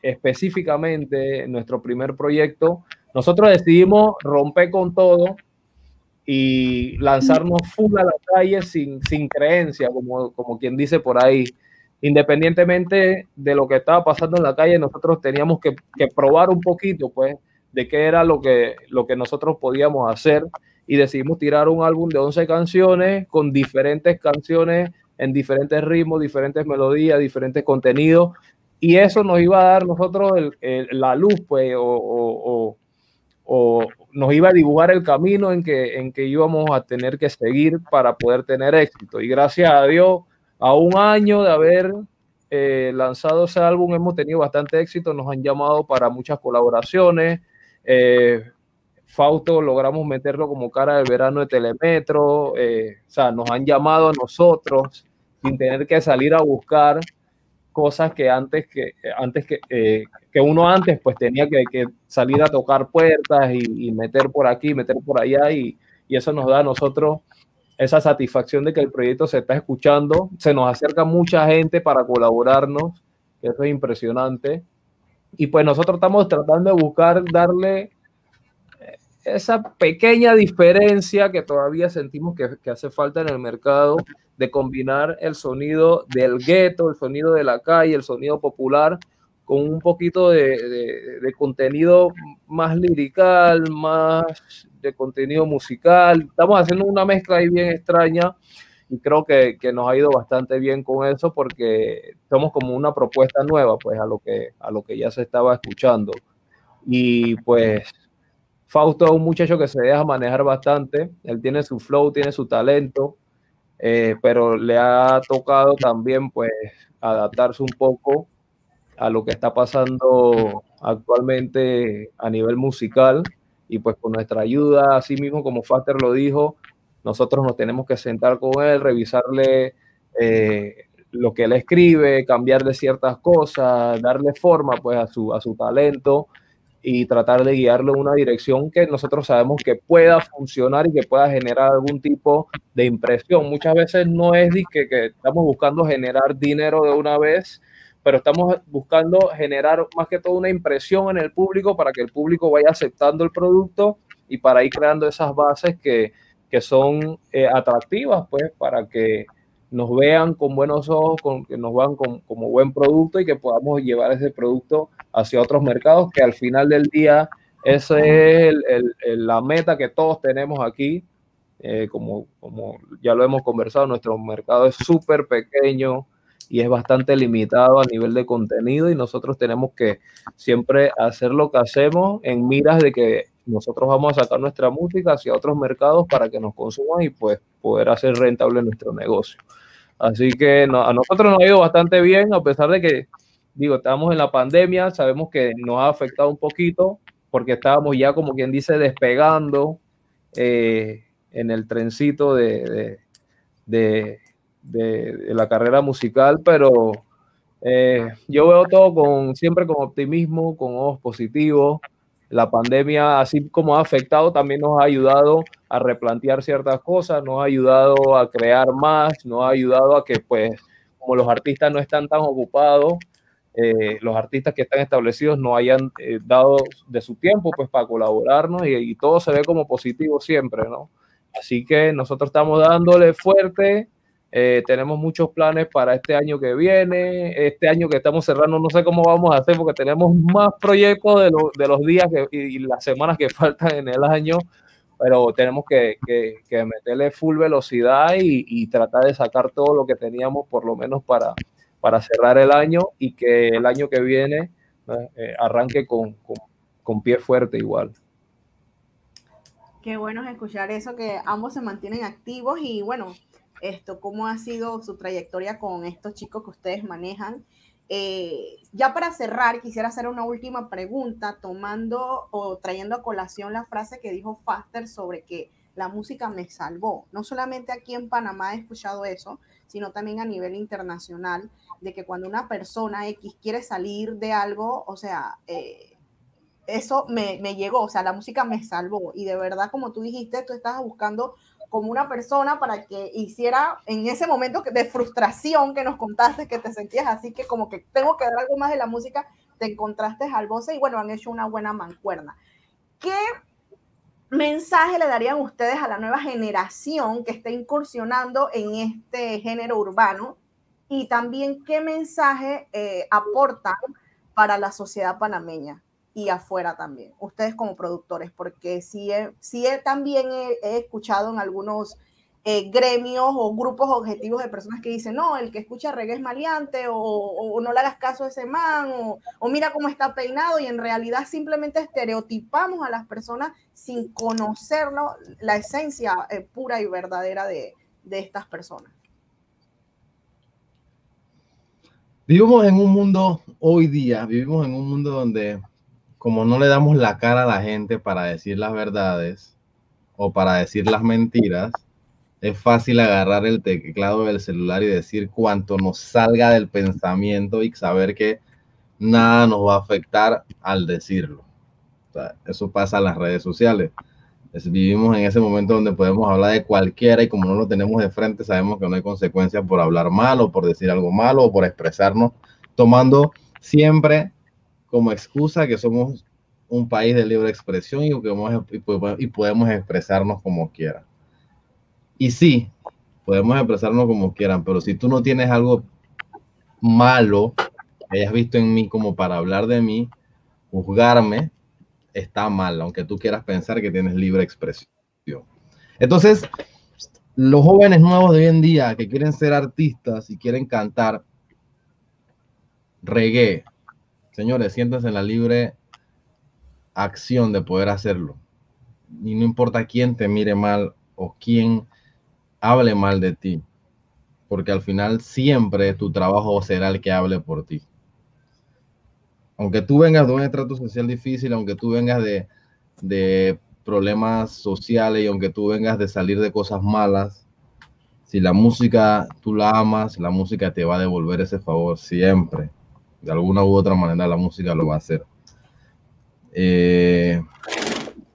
específicamente nuestro primer proyecto, nosotros decidimos romper con todo y lanzarnos full a la calle sin, sin creencia, como, como quien dice por ahí independientemente de lo que estaba pasando en la calle, nosotros teníamos que, que, probar un poquito, pues, de qué era lo que, lo que nosotros podíamos hacer y decidimos tirar un álbum de 11 canciones con diferentes canciones en diferentes ritmos, diferentes melodías, diferentes contenidos y eso nos iba a dar nosotros el, el, la luz, pues, o, o, o, o, nos iba a dibujar el camino en que, en que íbamos a tener que seguir para poder tener éxito. Y gracias a Dios, a un año de haber eh, lanzado ese álbum hemos tenido bastante éxito, nos han llamado para muchas colaboraciones. Eh, Fausto logramos meterlo como cara del verano de Telemetro, eh, o sea, nos han llamado a nosotros sin tener que salir a buscar cosas que antes que antes que, eh, que uno antes pues tenía que, salir a tocar puertas y, y, meter por aquí, meter por allá y, y eso nos da a nosotros esa satisfacción de que el proyecto se está escuchando, se nos acerca mucha gente para colaborarnos, que eso es impresionante. Y pues nosotros estamos tratando de buscar darle eh, esa pequeña diferencia que todavía sentimos que, que hace falta en el mercado de combinar el sonido del gueto, el sonido de la calle, el sonido popular, con un poquito de, contenido más lirical, más de contenido musical. Estamos haciendo una mezcla ahí bien extraña y creo que, que, nos ha ido bastante bien con eso porque somos como una propuesta nueva pues a lo que, a lo que ya se estaba escuchando. Y pues Fausto es un muchacho que se deja manejar bastante, él tiene su flow, tiene su talento, eh, pero le ha tocado también pues adaptarse un poco a lo que está pasando actualmente a nivel musical y pues con nuestra ayuda, así mismo como Faster lo dijo, nosotros nos tenemos que sentar con él, revisarle eh, lo que él escribe, cambiarle ciertas cosas, darle forma pues a su, a su talento y tratar de guiarlo en una dirección que nosotros sabemos que pueda funcionar y que pueda generar algún tipo de impresión. Muchas veces no es que, que estamos buscando generar dinero de una vez, pero estamos buscando generar más que todo una impresión en el público para que el público vaya aceptando el producto y para ir creando esas bases que, que son eh, atractivas, pues, para que nos vean con buenos ojos, con, que nos vean con, como buen producto y que podamos llevar ese producto hacia otros mercados, que al final del día esa es la meta que todos tenemos aquí. Eh, como, como ya lo hemos conversado, nuestro mercado es súper pequeño, y es bastante limitado a nivel de contenido y nosotros tenemos que siempre hacer lo que hacemos en miras de que nosotros vamos a sacar nuestra música hacia otros mercados para que nos consuman y pues poder hacer rentable nuestro negocio. Así que a nosotros nos ha ido bastante bien, a pesar de que, digo, estamos en la pandemia, sabemos que nos ha afectado un poquito porque estábamos ya, como quien dice, despegando eh, en el trencito de de, la carrera musical, pero eh, yo veo todo con, siempre con optimismo, con ojos positivos. La pandemia, así como ha afectado, también nos ha ayudado a replantear ciertas cosas, nos ha ayudado a crear más, nos ha ayudado a que, pues, como los artistas no están tan ocupados, eh, los artistas que están establecidos no hayan eh, dado de su tiempo, pues, para colaborarnos y, y todo se ve como positivo siempre, ¿no? Así que nosotros estamos dándole fuerte, eh, tenemos muchos planes para este año que viene. Este año que estamos cerrando, no sé cómo vamos a hacer porque tenemos más proyectos de, lo, de los días que, y, las semanas que faltan en el año, pero tenemos que, que, que meterle full velocidad y, tratar de sacar todo lo que teníamos, por lo menos para, para cerrar el año y que el año que viene eh, arranque con, con, con pie fuerte igual. Qué bueno es escuchar eso, que ambos se mantienen activos y bueno, esto, cómo ha sido su trayectoria con estos chicos que ustedes manejan. Eh, ya para cerrar, quisiera hacer una última pregunta, tomando o trayendo a colación la frase que dijo Faster sobre que la música me salvó. No solamente aquí en Panamá he escuchado eso, sino también a nivel internacional, de que cuando una persona X quiere salir de algo, o sea, eh, eso me, me, llegó, o sea, la música me salvó. Y de verdad, como tú dijiste, tú estabas buscando como una persona para que hiciera en ese momento de frustración que nos contaste, que te sentías así, que como que tengo que dar algo más de la música, te encontraste al voce y bueno, han hecho una buena mancuerna. ¿Qué mensaje le darían ustedes a la nueva generación que está incursionando en este género urbano? Y también qué mensaje eh, aportan para la sociedad panameña y afuera también, ustedes como productores, porque sí, sí también he, escuchado en algunos eh, gremios o grupos objetivos de personas que dicen, no, el que escucha reggae es maleante, o, no le hagas caso a ese man, o, mira cómo está peinado, y en realidad simplemente estereotipamos a las personas sin conocerlo, la esencia eh, pura y verdadera de, de estas personas. Vivimos en un mundo, hoy día, vivimos en un mundo donde como no le damos la cara a la gente para decir las verdades o para decir las mentiras, es fácil agarrar el teclado del celular y decir cuanto nos salga del pensamiento y saber que nada nos va a afectar al decirlo. Eso pasa en las redes sociales. Es- vivimos en ese momento donde podemos hablar de cualquiera y como no lo tenemos de frente, sabemos que no hay consecuencias por hablar mal o por decir algo malo o por expresarnos, tomando siempre como excusa que somos un país de libre expresión y, podemos- y podemos- y podemos expresarnos como quiera. Y sí, podemos expresarnos como quieran, pero si tú no tienes algo malo que hayas visto en mí como para hablar de mí, juzgarme, está mal, aunque tú quieras pensar que tienes libre expresión. Entonces, los jóvenes nuevos de hoy en día que quieren ser artistas y quieren cantar reggae, señores, siéntense en la libre acción de poder hacerlo. Y no importa quién te mire mal o quién hable mal de ti, porque al final siempre tu trabajo será el que hable por ti. Aunque tú vengas de un estrato social difícil, aunque tú vengas de, de problemas sociales y aunque tú vengas de salir de cosas malas, si la música tú la amas, la música te va a devolver ese favor siempre. De alguna u otra manera la música lo va a hacer. Eh,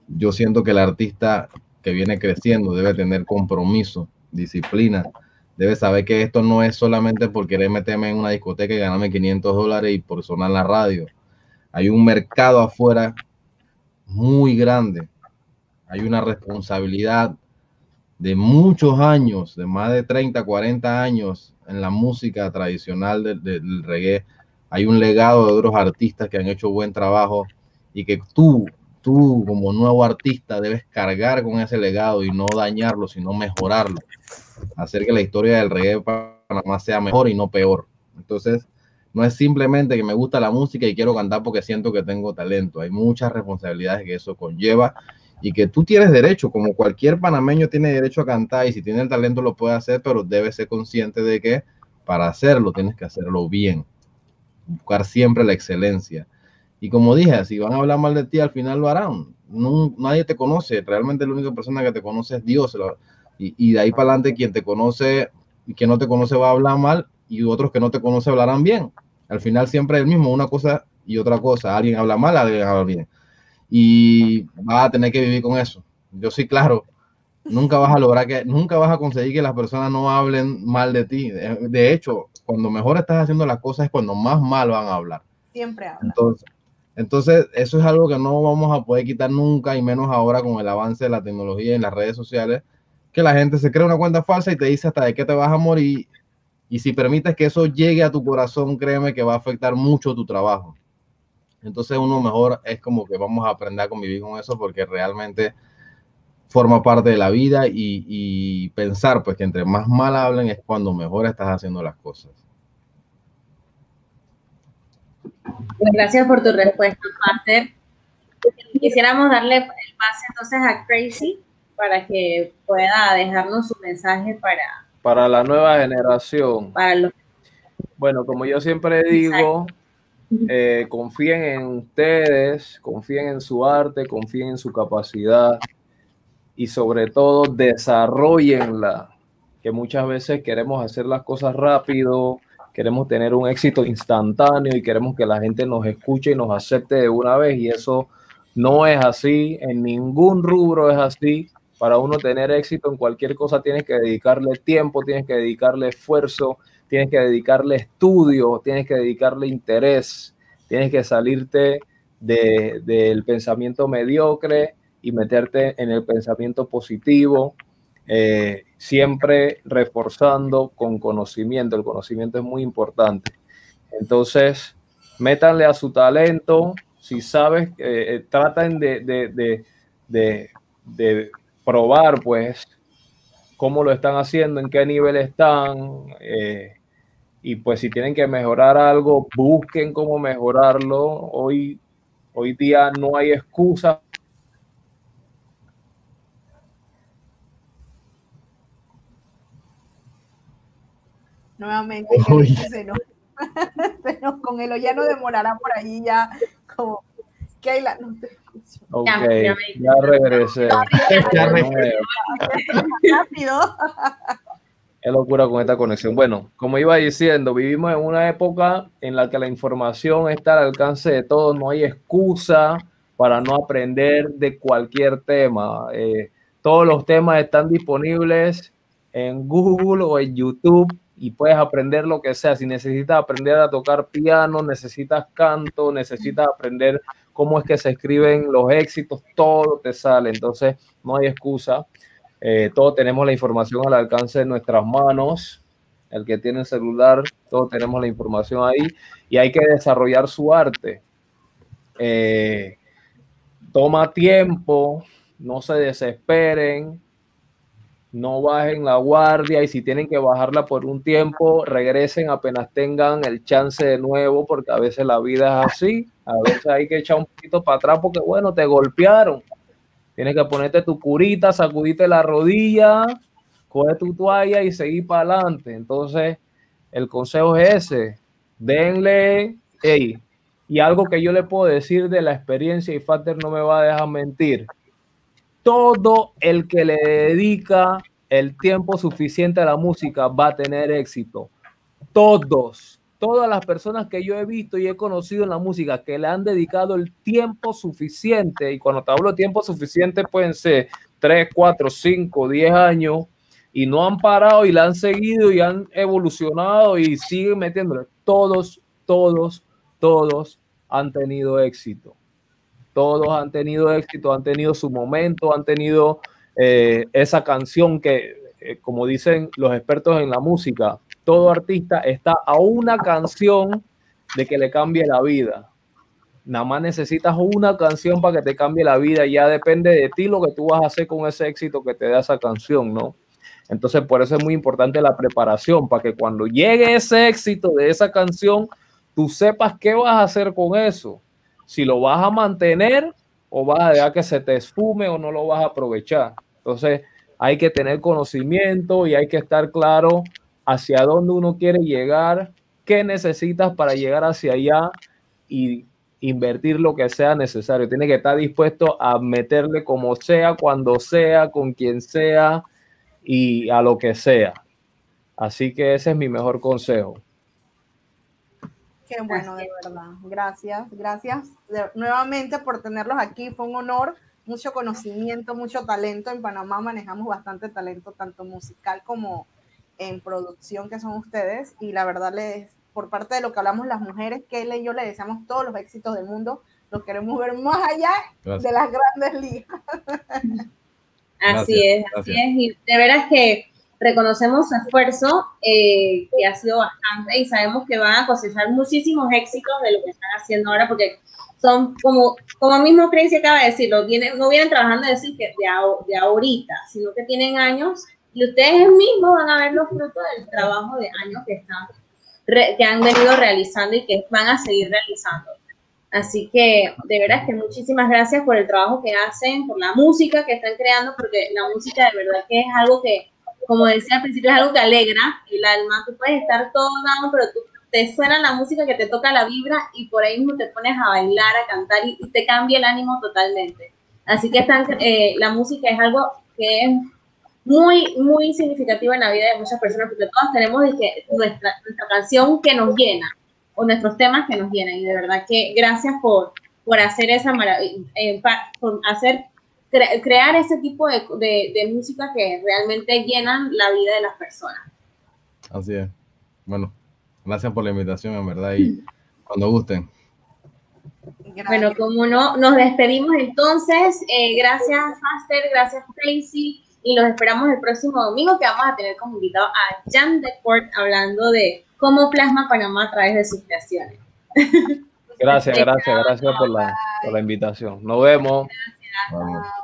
yo siento que el artista que viene creciendo debe tener compromiso, disciplina, debe saber que esto no es solamente por querer meterme en una discoteca y ganarme 500 dólares y por sonar la radio. Hay un mercado afuera muy grande. Hay una responsabilidad de muchos años, de más de 30, 40 años en la música tradicional del, del reggae. Hay un legado de otros artistas que han hecho buen trabajo y que tú, tú como nuevo artista debes cargar con ese legado y no dañarlo, sino mejorarlo. Hacer que la historia del reggae de Panamá sea mejor y no peor. Entonces, no es simplemente que me gusta la música y quiero cantar porque siento que tengo talento. Hay muchas responsabilidades que eso conlleva y que tú tienes derecho, como cualquier panameño tiene derecho a cantar y si tiene el talento lo puede hacer, pero debes ser consciente de que para hacerlo tienes que hacerlo bien. Buscar siempre la excelencia. Y como dije, si van a hablar mal de ti, al final lo harán. No, nadie te conoce. Realmente la única persona que te conoce es Dios. Y, y de ahí para adelante, quien te conoce y quien no te conoce va a hablar mal y otros que no te conocen hablarán bien. Al final siempre es el mismo, una cosa y otra cosa. Alguien habla mal, alguien habla bien. Y vas a tener que vivir con eso. Yo sí, claro, nunca vas a lograr que, nunca vas a conseguir que las personas no hablen mal de ti. De, hecho, cuando mejor estás haciendo las cosas es cuando más mal van a hablar. Siempre habla. Entonces, entonces, eso es algo que no vamos a poder quitar nunca, y menos ahora con el avance de la tecnología y las redes sociales, que la gente se crea una cuenta falsa y te dice hasta de qué te vas a morir. Y si permites que eso llegue a tu corazón, créeme que va a afectar mucho tu trabajo. Entonces, uno mejor es como que vamos a aprender a convivir con eso porque realmente forma parte de la vida y, y pensar pues que entre más mal hablen es cuando mejor estás haciendo las cosas. Pues gracias por tu respuesta, Master. Quisiéramos darle el pase entonces a Crazy para que pueda dejarnos su mensaje para, Para la nueva generación. para los Bueno, como yo siempre digo, eh, confíen en ustedes, confíen en su arte, confíen en su capacidad y sobre todo desarrollenla, que muchas veces queremos hacer las cosas rápido, queremos tener un éxito instantáneo y queremos que la gente nos escuche y nos acepte de una vez y eso no es así, en ningún rubro es así. Para uno tener éxito en cualquier cosa tienes que dedicarle tiempo, tienes que dedicarle esfuerzo, tienes que dedicarle estudio, tienes que dedicarle interés, tienes que salirte de- del pensamiento mediocre y meterte en el pensamiento positivo, eh, siempre reforzando con conocimiento. El conocimiento es muy importante. Entonces, métanle a su talento. Si sabes, eh, eh, traten de, de- de- de- probar, pues, cómo lo están haciendo, en qué nivel están. y pues si tienen que mejorar algo, busquen cómo mejorarlo. Hoy, hoy día no hay excusa Nuevamente, se nos, se nos con el ya no demorará por allí ya como Keila, no te escucho. Ok, Ya, regresé. Ya regresé. Rápido. Qué locura con esta conexión. Bueno, como iba diciendo, vivimos en una época en la que la información está al alcance de todos, no hay excusa para no aprender de cualquier tema. Eh, todos los temas están disponibles en Google o en YouTube y puedes aprender lo que sea. Si necesitas aprender a tocar piano, necesitas canto, necesitas aprender cómo es que se escriben los éxitos, todo te sale. Entonces, no hay excusa. Eh, todos tenemos la información al alcance de nuestras manos. El que tiene celular, todos tenemos la información ahí y hay que desarrollar su arte. Eh, toma tiempo, no se desesperen, no bajen la guardia y si tienen que bajarla por un tiempo, regresen apenas tengan el chance de nuevo, porque a veces la vida es así, a veces hay que echar un poquito para atrás porque bueno, te golpearon. Tienes que ponerte tu curita, sacudirte la rodilla, coge tu toalla y seguir para adelante. Entonces, el consejo es ese, denle, hey, y algo que yo le puedo decir de la experiencia y Fater no me va a dejar mentir todo el que le dedica el tiempo suficiente a la música va a tener éxito. Todos, todas las personas que yo he visto y he conocido en la música que le han dedicado el tiempo suficiente, y cuando te hablo de tiempo suficiente pueden ser 3, 4, 5, 10 años, y no han parado y la han seguido y han evolucionado y siguen metiéndole. Todos, todos, todos han tenido éxito todos han tenido éxito, han tenido su momento, han tenido eh, esa canción que, eh, como dicen los expertos en la música, todo artista está a una canción de que le cambie la vida. Nada más necesitas una canción para que te cambie la vida. Ya depende de ti lo que tú vas a hacer con ese éxito que te da esa canción, ¿no? Entonces, por eso es muy importante la preparación, para que cuando llegue ese éxito de esa canción, tú sepas qué vas a hacer con eso si lo vas a mantener o vas a dejar que se te esfume o no lo vas a aprovechar. Entonces, hay que tener conocimiento y hay que estar claro hacia dónde uno quiere llegar, qué necesitas para llegar hacia allá y invertir lo que sea necesario. Tiene que estar dispuesto a meterle como sea, cuando sea, con quien sea y a lo que sea. Así que ese es mi mejor consejo. Qué bueno, de verdad. Gracias, gracias nuevamente por tenerlos aquí. Fue un honor, mucho conocimiento, mucho talento. En Panamá manejamos bastante talento, tanto musical como en producción, que son ustedes. Y la verdad, les, por parte de lo que hablamos las mujeres, que y yo le deseamos todos los éxitos del mundo. Los queremos ver más allá de las grandes ligas. Así es, así es. Y de veras que reconocemos su esfuerzo, eh, que ha sido bastante, y sabemos que van a cosechar muchísimos éxitos de lo que están haciendo ahora, porque son como, como mismo Crazy acaba de decirlo, vienen, no vienen trabajando decir que de, de ahorita, sino que tienen años y ustedes mismos van a ver los frutos del trabajo de años que están que han venido realizando y que van a seguir realizando. Así que de veras que muchísimas gracias por el trabajo que hacen, por la música que están creando, porque la música de verdad que es algo que como decía al principio, es algo que alegra el alma. Tú puedes estar todo dado, pero tú, te suena la música que te toca la vibra y por ahí mismo te pones a bailar, a cantar y, te cambia el ánimo totalmente. Así que eh, la música es algo que es muy, muy significativo en la vida de muchas personas, porque todos tenemos nuestra, nuestra canción que nos llena o nuestros temas que nos llenan. Y de verdad que gracias por, por hacer esa maravilla, eh, por hacer crear ese tipo de, de, música que realmente llenan la vida de las personas. Así es. Bueno, gracias por la invitación, en verdad, y cuando gusten. Bueno, como no, nos despedimos entonces. Eh, gracias, Master, gracias, Tracy, y los esperamos el próximo domingo que vamos a tener como invitado a Jan Deport hablando de cómo plasma Panamá a través de sus creaciones. Gracias, gracias, gracias por la, por la invitación. Nos vemos. Gracias.